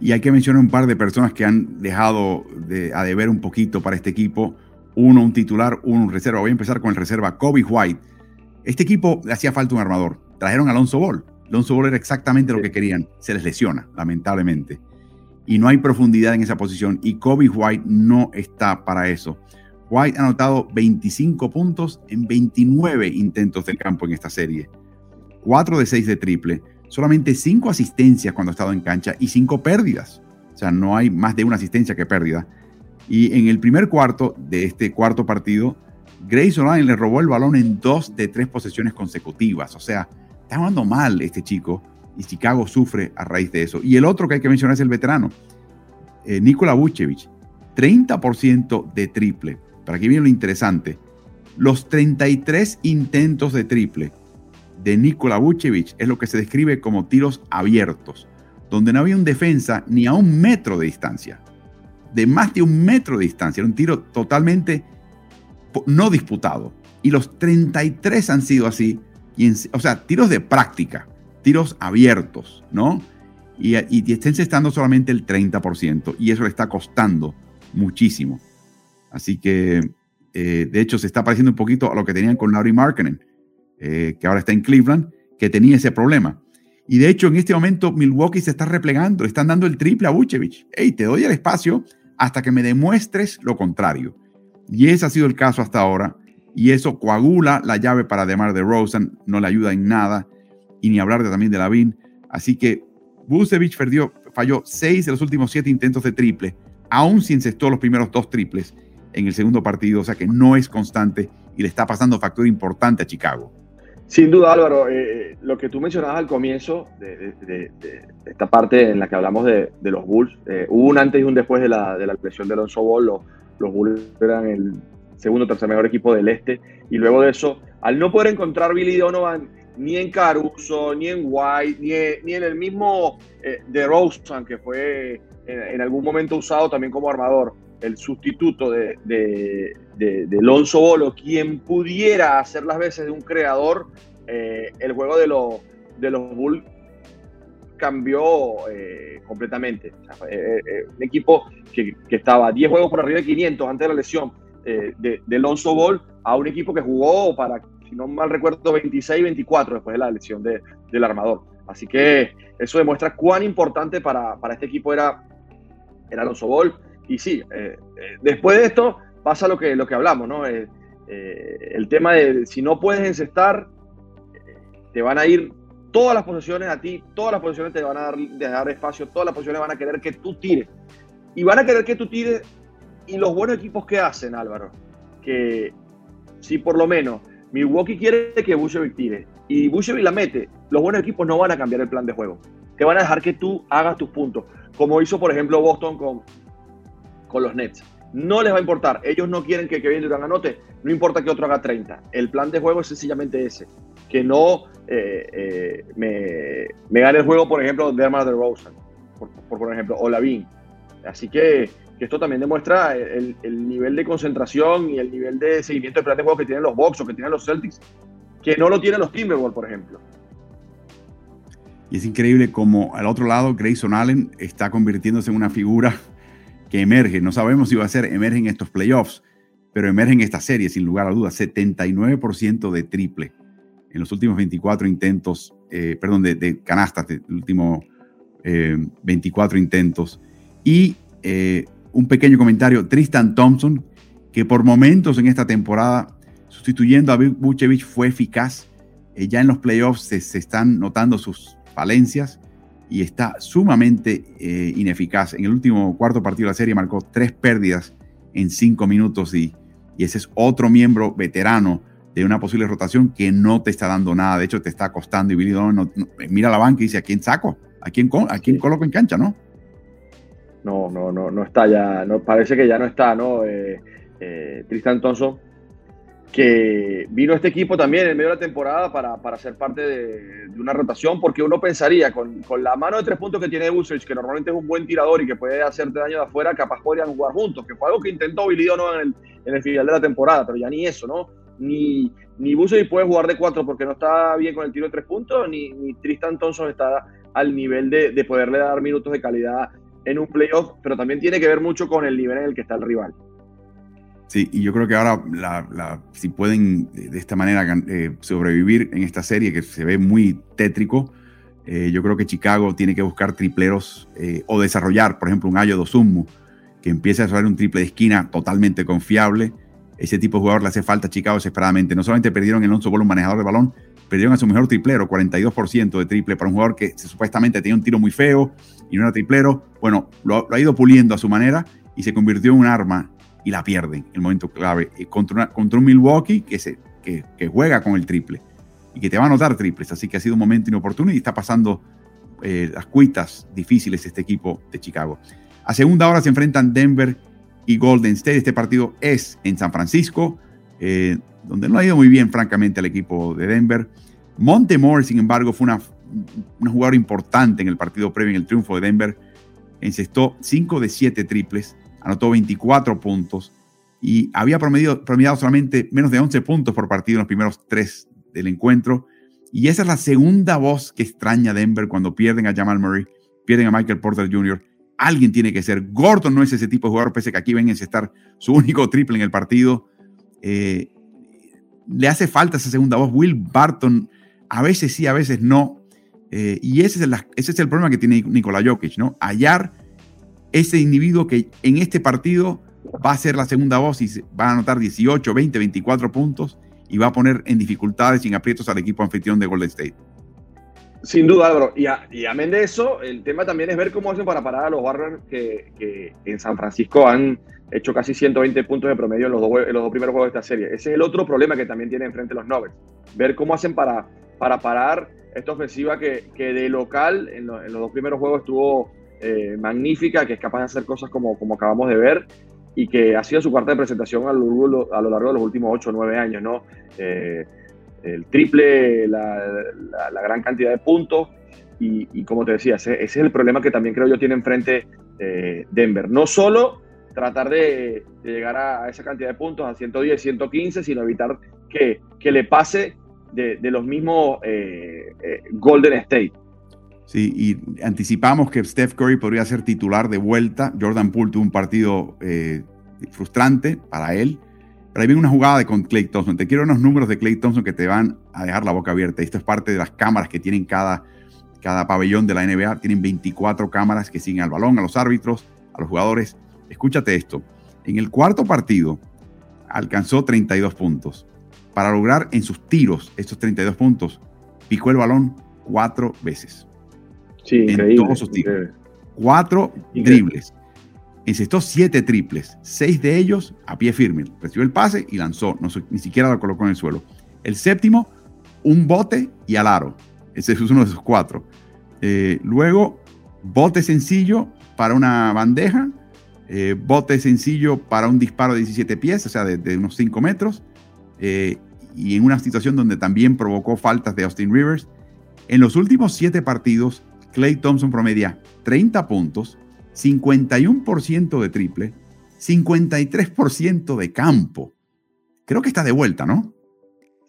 Y hay que mencionar un par de personas que han dejado de, a deber un poquito para este equipo uno un titular, uno un reserva. Voy a empezar con el reserva, Kobe White. Este equipo le hacía falta un armador. Trajeron a Alonso Ball. Alonso Ball era exactamente lo que querían. Se les lesiona, lamentablemente. Y no hay profundidad en esa posición. Y Kobe White no está para eso. White ha anotado 25 puntos en 29 intentos del campo en esta serie. 4 de 6 de triple. Solamente 5 asistencias cuando ha estado en cancha y 5 pérdidas. O sea, no hay más de una asistencia que pérdida. Y en el primer cuarto de este cuarto partido, Grayson Allen le robó el balón en dos de tres posesiones consecutivas. O sea, está jugando mal este chico y Chicago sufre a raíz de eso. Y el otro que hay que mencionar es el veterano, eh, Nikola Vucevic. 30% de triple. Para que viene lo interesante. Los 33 intentos de triple de Nikola Vucevic es lo que se describe como tiros abiertos, donde no había un defensa ni a un metro de distancia de más de un metro de distancia. Era un tiro totalmente no disputado. Y los 33 han sido así. o sea, tiros de práctica, tiros abiertos, ¿no? Y, y, estando solamente el 30%. Y eso le está costando muchísimo. Así que, eh, de hecho, se está pareciendo un poquito a lo que tenían con Laurie Markkinen, eh, que ahora está en Cleveland, que tenía ese problema. Y de hecho, en este momento, Milwaukee se está replegando, están dando el triple a Vucevic. Hey, te doy el espacio hasta que me demuestres lo contrario. Y ese ha sido el caso hasta ahora. Y eso coagula la llave para Demar de Rosen, no le ayuda en nada. Y ni hablar de, también de Lavin. Así que Vucevic perdió, falló seis de los últimos siete intentos de triple, aún si encestó los primeros dos triples en el segundo partido. O sea que no es constante y le está pasando factor importante a Chicago. Sin duda, Álvaro, eh, eh, lo que tú mencionabas al comienzo de, esta parte en la que hablamos de, los Bulls, eh, hubo un antes y un después de la, de la lesión de Alonso Ball, los, Bulls eran el segundo o tercer mejor equipo del este, y luego de eso, al no poder encontrar Billy Donovan ni en Caruso, ni en White, ni, en, el mismo de Rosen, que fue en, algún momento usado también como armador, el sustituto de, de, de, Alonso Bolo, quien pudiera hacer las veces de un creador, eh, el juego de, los de los Bulls cambió eh, completamente. Eh, un equipo que, que, estaba 10 juegos por arriba de 500 antes de la lesión de, de Alonso Ball a un equipo que jugó para, si no mal recuerdo, 26-24 después de la lesión del armador. Así que eso demuestra cuán importante para, para este equipo era, era Alonso Ball. Y sí, después de esto pasa lo que, lo que hablamos, ¿no? Eh, eh, el tema de si no puedes encestar, te van a ir todas las posiciones a ti, todas las posiciones te van a dar, dar espacio, todas las posiciones van a querer que tú tires. Y van a querer que tú tires. Y los buenos equipos que hacen, Álvaro, que si por lo menos Milwaukee quiere que Bushevic tire y Bushevic la mete, los buenos equipos no van a cambiar el plan de juego. Te van a dejar que tú hagas tus puntos, como hizo por ejemplo Boston con, con los Nets no les va a importar. Ellos no quieren que Kevin Durant anote, no importa que otro haga 30. El plan de juego es sencillamente ese, que no eh, eh, me, me, gane el juego, por ejemplo, de de Rosen, por, por, ejemplo, o Lavin. Así que, esto también demuestra el, nivel de concentración y el nivel de seguimiento del plan de juego que tienen los Bucks o que tienen los Celtics, que no lo tienen los Timberwolves, por ejemplo. Y es increíble como al otro lado Grayson Allen está convirtiéndose en una figura emerge. No sabemos si va a ser, emerge en estos playoffs, pero emerge en esta serie, sin lugar a dudas. 79% de triple en los últimos 24 intentos, eh, perdón, de, canastas, de últimos 24 intentos. Y eh, un pequeño comentario, Tristan Thompson, que por momentos en esta temporada, sustituyendo a Vucevic, fue eficaz. Eh, ya en los playoffs se, se están notando sus falencias y está sumamente eh, ineficaz. En el último cuarto partido de la serie marcó tres pérdidas en cinco minutos y, y ese es otro miembro veterano de una posible rotación que no te está dando nada. De hecho, te está costando. Y Billy Donovan mira la banca y dice: ¿A quién saco? ¿A quién, a quién coloco en cancha? ¿No? No, no, no, no está ya. No, parece que ya no está, ¿no? Eh, eh, Tristan Thompson que vino este equipo también en medio de la temporada para, para ser parte de, una rotación, porque uno pensaría, con, con, la mano de tres puntos que tiene Vucevic, que normalmente es un buen tirador y que puede hacerte daño de afuera, capaz podrían jugar juntos, que fue algo que intentó Billy ¿no? en, el, en el final de la temporada, pero ya ni eso, ¿no? Ni, ni Vucevic puede jugar de cuatro porque no está bien con el tiro de tres puntos, ni, ni Tristan Thompson está al nivel de, de poderle dar minutos de calidad en un playoff, pero también tiene que ver mucho con el nivel en el que está el rival. Sí, y yo creo que ahora, si pueden de esta manera eh, sobrevivir en esta serie que se ve muy tétrico, eh, yo creo que Chicago tiene que buscar tripleros eh, o desarrollar, por ejemplo, un Ayo Dosummu que empiece a desarrollar un triple de esquina totalmente confiable. Ese tipo de jugador le hace falta a Chicago desesperadamente. No solamente perdieron el Alonso Bolo, un manejador de balón, perdieron a su mejor triplero, 42% de triple para un jugador que supuestamente tenía un tiro muy feo y no era triplero. Bueno, lo, lo ha ido puliendo a su manera y se convirtió en un arma y la pierden en el momento clave eh, contra, contra un Milwaukee que, se, que, juega con el triple y que te va a anotar triples. Así que ha sido un momento inoportuno y está pasando eh, las cuitas difíciles este equipo de Chicago. A segunda hora se enfrentan Denver y Golden State. Este partido es en San Francisco, eh, donde no ha ido muy bien, francamente, al equipo de Denver. Montemore, sin embargo, fue una, una jugadora importante en el partido previo, en el triunfo de Denver. Encestó 5 de 7 triples anotó 24 puntos y había promediado solamente menos de 11 puntos por partido en los primeros tres del encuentro. Y esa es la segunda voz que extraña Denver cuando pierden a Jamal Murray, pierden a Michael Porter Jr. Alguien tiene que ser. Gordon no es ese tipo de jugador, pese que aquí ven a estar su único triple en el partido. Eh, le hace falta esa segunda voz. Will Barton, a veces sí, a veces no. Eh, y ese es, el, ese es el problema que tiene Nikola Jokic, ¿no? Hallar ese individuo que en este partido va a ser la segunda voz y va a anotar 18, 20, 24 puntos y va a poner en dificultades y en aprietos al equipo anfitrión de Golden State. Sin duda, Álvaro. Y, a, y amén de eso, el tema también es ver cómo hacen para parar a los Warriors que, en San Francisco han hecho casi 120 puntos de promedio en los, dos, primeros juegos de esta serie. Ese es el otro problema que también tienen enfrente los Nuggets. Ver cómo hacen para, para parar esta ofensiva que, que de local en, los dos primeros juegos estuvo eh, magnífica, que es capaz de hacer cosas como, como acabamos de ver y que ha sido su cuarta de presentación a lo, a lo largo de los últimos 8 o 9 años, ¿no? Eh, el triple, la, la, gran cantidad de puntos y, como te decía, ese, es el problema que también creo yo tiene enfrente eh, Denver. No solo tratar de, llegar a, esa cantidad de puntos, a 110, 115, sino evitar que, que le pase de, de los mismos eh, eh, Golden State. Sí, y anticipamos que Steph Curry podría ser titular de vuelta. Jordan Poole tuvo un partido eh, frustrante para él. Pero ahí viene una jugada de con Clay Thompson. Te quiero unos números de Clay Thompson que te van a dejar la boca abierta. Esto es parte de las cámaras que tienen cada, cada pabellón de la NBA. Tienen 24 cámaras que siguen al balón, a los árbitros, a los jugadores. Escúchate esto. En el cuarto partido alcanzó 32 puntos. Para lograr en sus tiros estos 32 puntos, picó el balón cuatro veces. Sí, en increíble, todos sus tiros. Cuatro increíble. dribles. Encestó siete triples, seis de ellos a pie firme. Recibió el pase y lanzó, no, ni siquiera lo colocó en el suelo. El séptimo, un bote y al aro. Ese es uno de esos cuatro. Eh, luego, bote sencillo para una bandeja, eh, bote sencillo para un disparo de 17 pies, o sea, de, de unos 5 metros, eh, y en una situación donde también provocó faltas de Austin Rivers. En los últimos siete partidos, Clay Thompson promedia 30 puntos, 51% de triple, 53% de campo. Creo que está de vuelta, ¿no?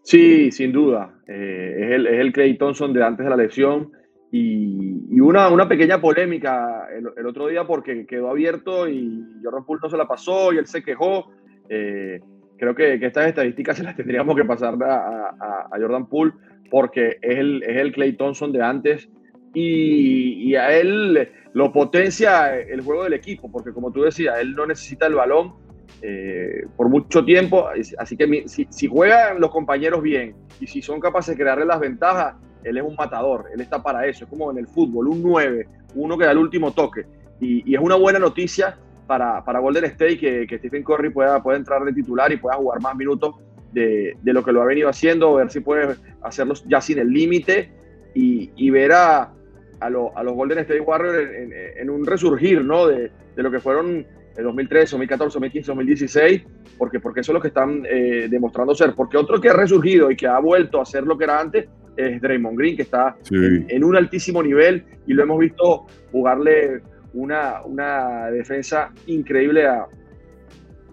Sí, sin duda. Eh, es, el, es, el, Clay Thompson de antes de la lesión. Y, una, una, pequeña polémica el, otro día porque quedó abierto y Jordan Poole no se la pasó y él se quejó. Eh, creo que, estas estadísticas se las tendríamos que pasar a Jordan Poole porque es el, es el Clay Thompson de antes y, y, a él lo potencia el juego del equipo, porque como tú decías, él no necesita el balón eh, por mucho tiempo, así que mi, si, si, juegan los compañeros bien y si son capaces de crearle las ventajas, él es un matador, él está para eso, es como en el fútbol, un 9, uno que da el último toque, y, y es una buena noticia para, para Golden State que, que, Stephen Curry pueda, pueda entrar de titular y pueda jugar más minutos de, de lo que lo ha venido haciendo, ver si puede hacerlo ya sin el límite y, y ver a, a, lo, a, los Golden State Warriors en, en, en un resurgir, ¿no? De, de, lo que fueron en 2013, 2014, 2015, 2016, porque, porque eso es lo que están eh, demostrando ser. Porque otro que ha resurgido y que ha vuelto a ser lo que era antes es Draymond Green, que está sí. en, en, un altísimo nivel y lo hemos visto jugarle una, una defensa increíble a,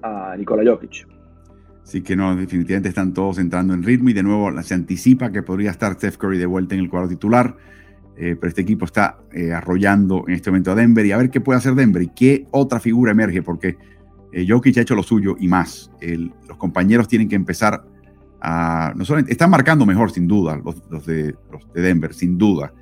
a Nikola Jokic. Así que no, definitivamente están todos entrando en ritmo y de nuevo se anticipa que podría estar Steph Curry de vuelta en el cuadro titular. Eh, pero este equipo está eh, arrollando en este momento a Denver y a ver qué puede hacer Denver y qué otra figura emerge, porque eh, Jokic ha hecho lo suyo y más. Los compañeros tienen que empezar a. No solamente, están marcando mejor, sin duda, los, de, los de, Denver, sin duda,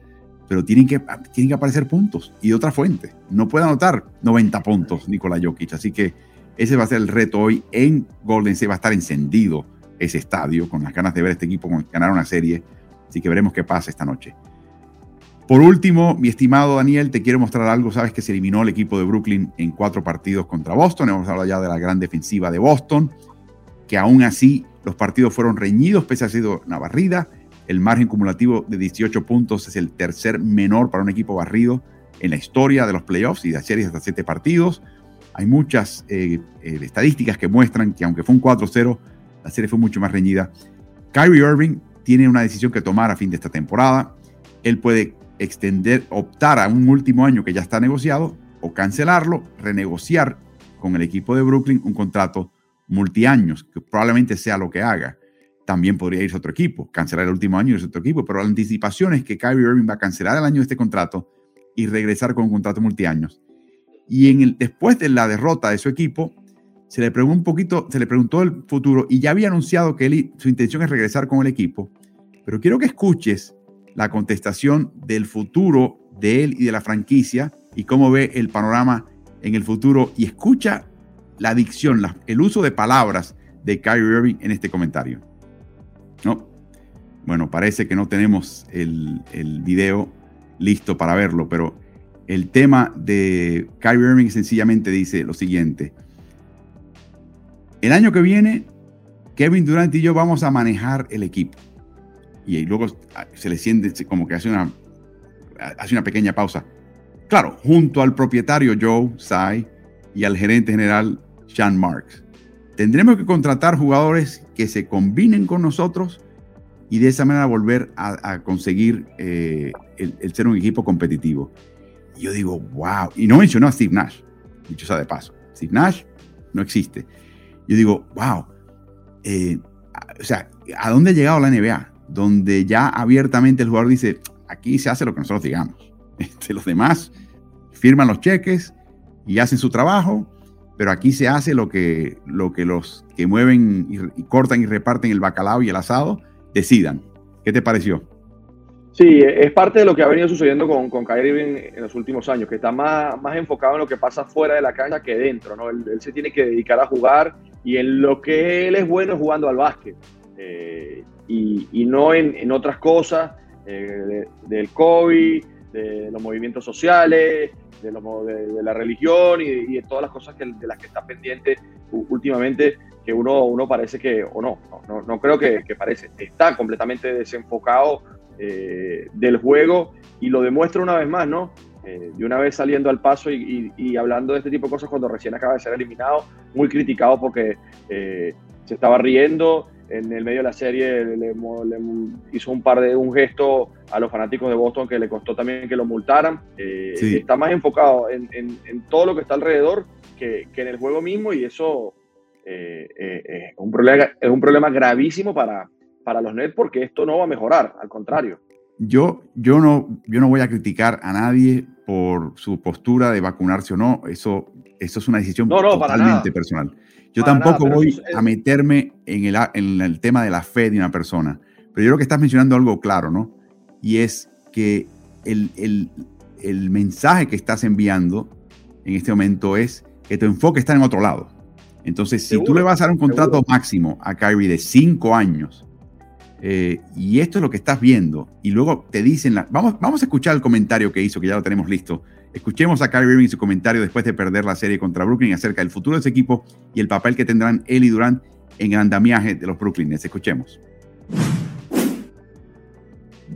pero tienen que, tienen que aparecer puntos y otra fuente. No puede anotar 90 puntos Nikola Jokic, así que ese va a ser el reto hoy en Golden State. Va a estar encendido ese estadio con las ganas de ver este equipo ganar una serie. Así que veremos qué pasa esta noche. Por último, mi estimado Daniel, te quiero mostrar algo. Sabes que se eliminó el equipo de Brooklyn en cuatro partidos contra Boston. Hemos hablado ya de la gran defensiva de Boston, que aún así los partidos fueron reñidos, pese a sido una barrida. El margen cumulativo de 18 puntos es el tercer menor para un equipo barrido en la historia de los playoffs y de series hasta siete partidos. Hay muchas eh, eh, estadísticas que muestran que aunque fue un 4-0, la serie fue mucho más reñida. Kyrie Irving tiene una decisión que tomar a fin de esta temporada. Él puede extender, optar a un último año que ya está negociado o cancelarlo, renegociar con el equipo de Brooklyn un contrato multiaños, que probablemente sea lo que haga. También podría irse a otro equipo, cancelar el último año y irse a otro equipo, pero la anticipación es que Kyrie Irving va a cancelar el año de este contrato y regresar con un contrato multiaños. Y en el, después de la derrota de su equipo, se le preguntó un poquito, se le preguntó el futuro y ya había anunciado que su intención es regresar con el equipo. Pero quiero que escuches la contestación del futuro de él y de la franquicia y cómo ve el panorama en el futuro y escucha la dicción, el uso de palabras de Kyrie Irving en este comentario. ¿No? Bueno, parece que no tenemos el, el video listo para verlo, pero el tema de Kyrie Irving sencillamente dice lo siguiente. El año que viene, Kevin Durant y yo vamos a manejar el equipo. Y luego se le siente como que hace una, hace una pequeña pausa. Claro, junto al propietario Joe Tsai y al gerente general Sean Marks. Tendremos que contratar jugadores que se combinen con nosotros y de esa manera volver a, conseguir eh, el, ser un equipo competitivo yo digo, wow. Y no mencionó a Steve Nash, dicho sea de paso. Steve Nash no existe. Yo digo, wow. Eh, o sea, ¿a dónde ha llegado la NBA? Donde ya abiertamente el jugador dice, aquí se hace lo que nosotros digamos. Este, los demás firman los cheques y hacen su trabajo, pero aquí se hace lo que, lo que los que mueven y cortan y reparten el bacalao y el asado decidan. ¿Qué te pareció? Sí, es parte de lo que ha venido sucediendo con, con Kyrie en los últimos años, que está más, más enfocado en lo que pasa fuera de la cancha que dentro, ¿no? Él, se tiene que dedicar a jugar y en lo que él es bueno jugando al básquet eh, y, y, no en, en otras cosas eh, del COVID, de los movimientos sociales, de, de, la religión y, de todas las cosas que, de las que está pendiente últimamente, que uno, uno parece que, o no, no, no creo que, que parece, está completamente desenfocado eh, del juego y lo demuestra una vez más, ¿no? Eh, de una vez saliendo al paso y, hablando de este tipo de cosas cuando recién acaba de ser eliminado, muy criticado porque eh, se estaba riendo en el medio de la serie, le, hizo un par de un gesto a los fanáticos de Boston que le costó también que lo multaran. Está más enfocado en, todo lo que está alrededor que, en el juego mismo y eso es, un problema, es un problema gravísimo para, para los Nets porque esto no va a mejorar, al contrario. Yo, yo, no, yo no voy a criticar a nadie por su postura de vacunarse o no, eso, eso es una decisión totalmente personal. Yo tampoco voy a meterme en el, en el tema de la fe de una persona, pero yo creo que estás mencionando algo claro, ¿no? Y es que el, el, el mensaje que estás enviando en este momento es que tu enfoque está en otro lado. Entonces, si tú le vas a dar un contrato máximo a Kyrie de cinco años, eh, y esto es lo que estás viendo. Y luego te dicen, la, vamos, vamos a escuchar el comentario que hizo, que ya lo tenemos listo. Escuchemos a Kyrie Irving su comentario después de perder la serie contra Brooklyn acerca del futuro de ese equipo y el papel que tendrán él y Durant en el andamiaje de los Brooklyn. Escuchemos.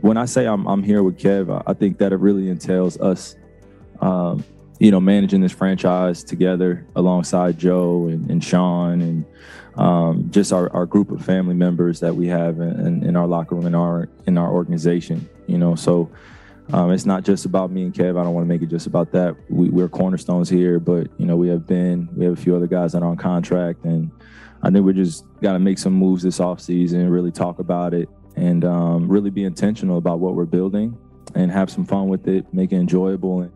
When I say I'm, I'm here with Kev, I think that it really entails us, um, you know, managing this franchise together alongside Joe and, and Sean and um, just our, our group of family members that we have in, in our locker room in our in our organization. You know, so um, it's not just about me and Kev. I don't want to make it just about that. We, we're cornerstones here, but you know we have been we have a few other guys that are on contract, and I think we just got to make some moves this offseason, really talk about it, and um, really be intentional about what we're building, and have some fun with it, make it enjoyable.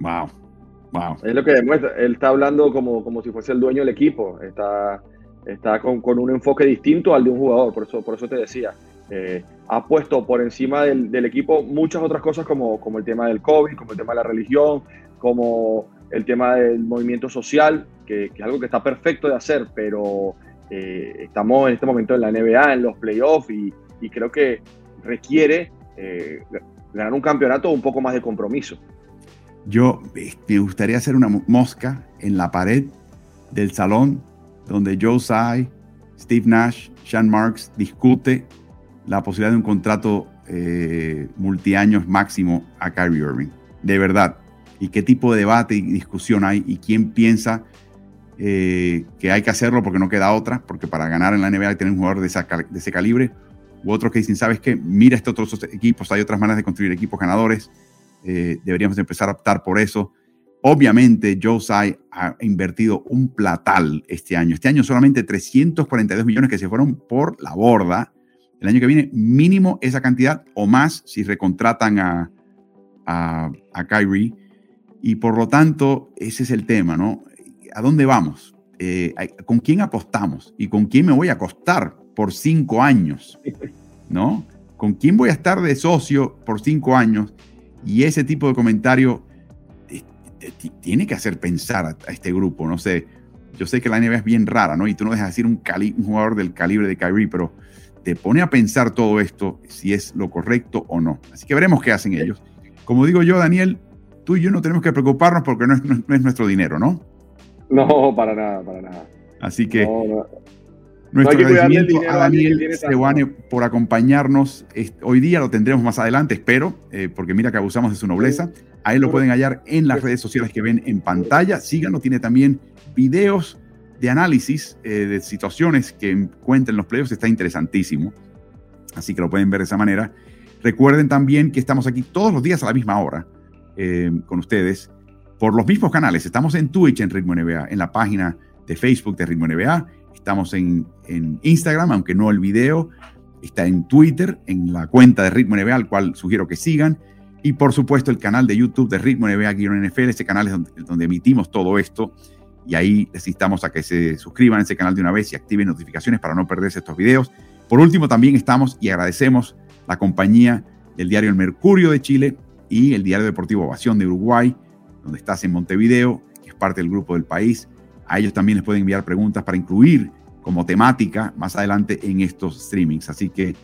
Wow, Wow. Es lo que demuestra. Él está hablando como, como si fuese el dueño del equipo. Está, está con, con un enfoque distinto al de un jugador. Por eso, por eso te decía. Eh, ha puesto por encima del, del, equipo muchas otras cosas como, como el tema del COVID, como el tema de la religión, como el tema del movimiento social, que, que es algo que está perfecto de hacer, pero eh, estamos en este momento en la NBA, en los playoffs, y, y creo que requiere eh, ganar un campeonato un poco más de compromiso. Yo eh, me gustaría hacer una mosca en la pared del salón donde Joe Tsai, Steve Nash, Sean Marks discute la posibilidad de un contrato eh, multiaños máximo a Kyrie Irving. De verdad. Y qué tipo de debate y discusión hay y quién piensa eh, que hay que hacerlo porque no queda otra, porque para ganar en la NBA hay que tener un jugador de, de ese calibre, u otros que dicen, ¿sabes qué? Mira estos otros equipos, hay otras maneras de construir equipos ganadores eh, deberíamos empezar a optar por eso. Obviamente, Joe Tsai ha invertido un platal este año. Este año solamente 342 millones que se fueron por la borda. El año que viene, mínimo esa cantidad o más si recontratan a, a, a Kyrie. Y por lo tanto, ese es el tema, ¿no? ¿A dónde vamos? Eh, ¿Con quién apostamos? ¿Y con quién me voy a acostar por cinco años? ¿no? ¿Con quién voy a estar de socio por cinco años? Y ese tipo de comentario eh, tiene que hacer pensar a, este grupo, no sé. Yo sé que la NBA es bien rara, ¿no? Y tú no dejas decir un, un jugador del calibre de Kyrie, pero te pone a pensar todo esto, si es lo correcto o no. Así que veremos qué hacen ellos. Como digo yo, Daniel, tú y yo no tenemos que preocuparnos porque no es, nuestro dinero, ¿no? No, para nada, para nada. Así que nuestro agradecimiento a Daniel Sewane por acompañarnos. Hoy día lo tendremos más adelante, espero, eh, porque mira que abusamos de su nobleza. Ahí lo pueden hallar en las redes sociales que ven en pantalla. Síganlo, tiene también videos de análisis eh, de situaciones que encuentren los playoffs. Está interesantísimo. Así que lo pueden ver de esa manera. Recuerden también que estamos aquí todos los días a la misma hora eh, con ustedes por los mismos canales. Estamos en Twitch en Ritmo NBA, en la página de Facebook de Ritmo NBA. Estamos en, en Instagram, aunque no el video. Está en Twitter, en la cuenta de Ritmo NBA, al cual sugiero que sigan. Y por supuesto el canal de YouTube de Ritmo NBA-NFL. Ese canal es donde, donde emitimos todo esto y ahí les instamos a que se suscriban a ese canal de una vez y activen notificaciones para no perderse estos videos. Por último, también estamos y agradecemos la compañía del diario El Mercurio de Chile y el diario deportivo Ovación de Uruguay, donde estás en Montevideo, que es parte del grupo del país. A ellos también les pueden enviar preguntas para incluir como temática más adelante en estos streamings. Así que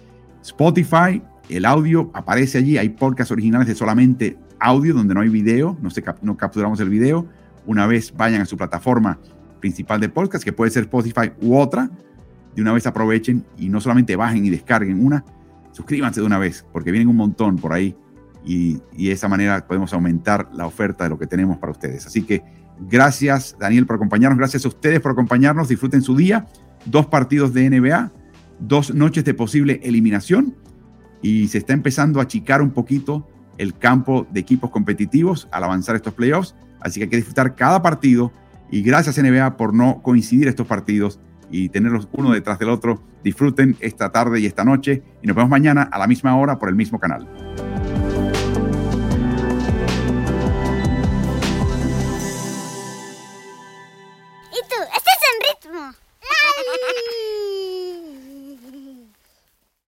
Spotify, el audio aparece allí. Hay podcasts originales de solamente audio, donde no hay video, no, se, no capturamos el video una vez vayan a su plataforma principal de podcast, que puede ser Spotify u otra, de una vez aprovechen y no solamente bajen y descarguen una, suscríbanse de una vez, porque vienen un montón por ahí y, de esa manera podemos aumentar la oferta de lo que tenemos para ustedes. Así que gracias Daniel por acompañarnos, gracias a ustedes por acompañarnos, disfruten su día, dos partidos de NBA, dos noches de posible eliminación y se está empezando a achicar un poquito el campo de equipos competitivos al avanzar estos playoffs. Así que hay que disfrutar cada partido y gracias NBA por no coincidir estos partidos y tenerlos uno detrás del otro. Disfruten esta tarde y esta noche y nos vemos mañana a la misma hora por el mismo canal. ¿Y tú? ¿Estás en ritmo?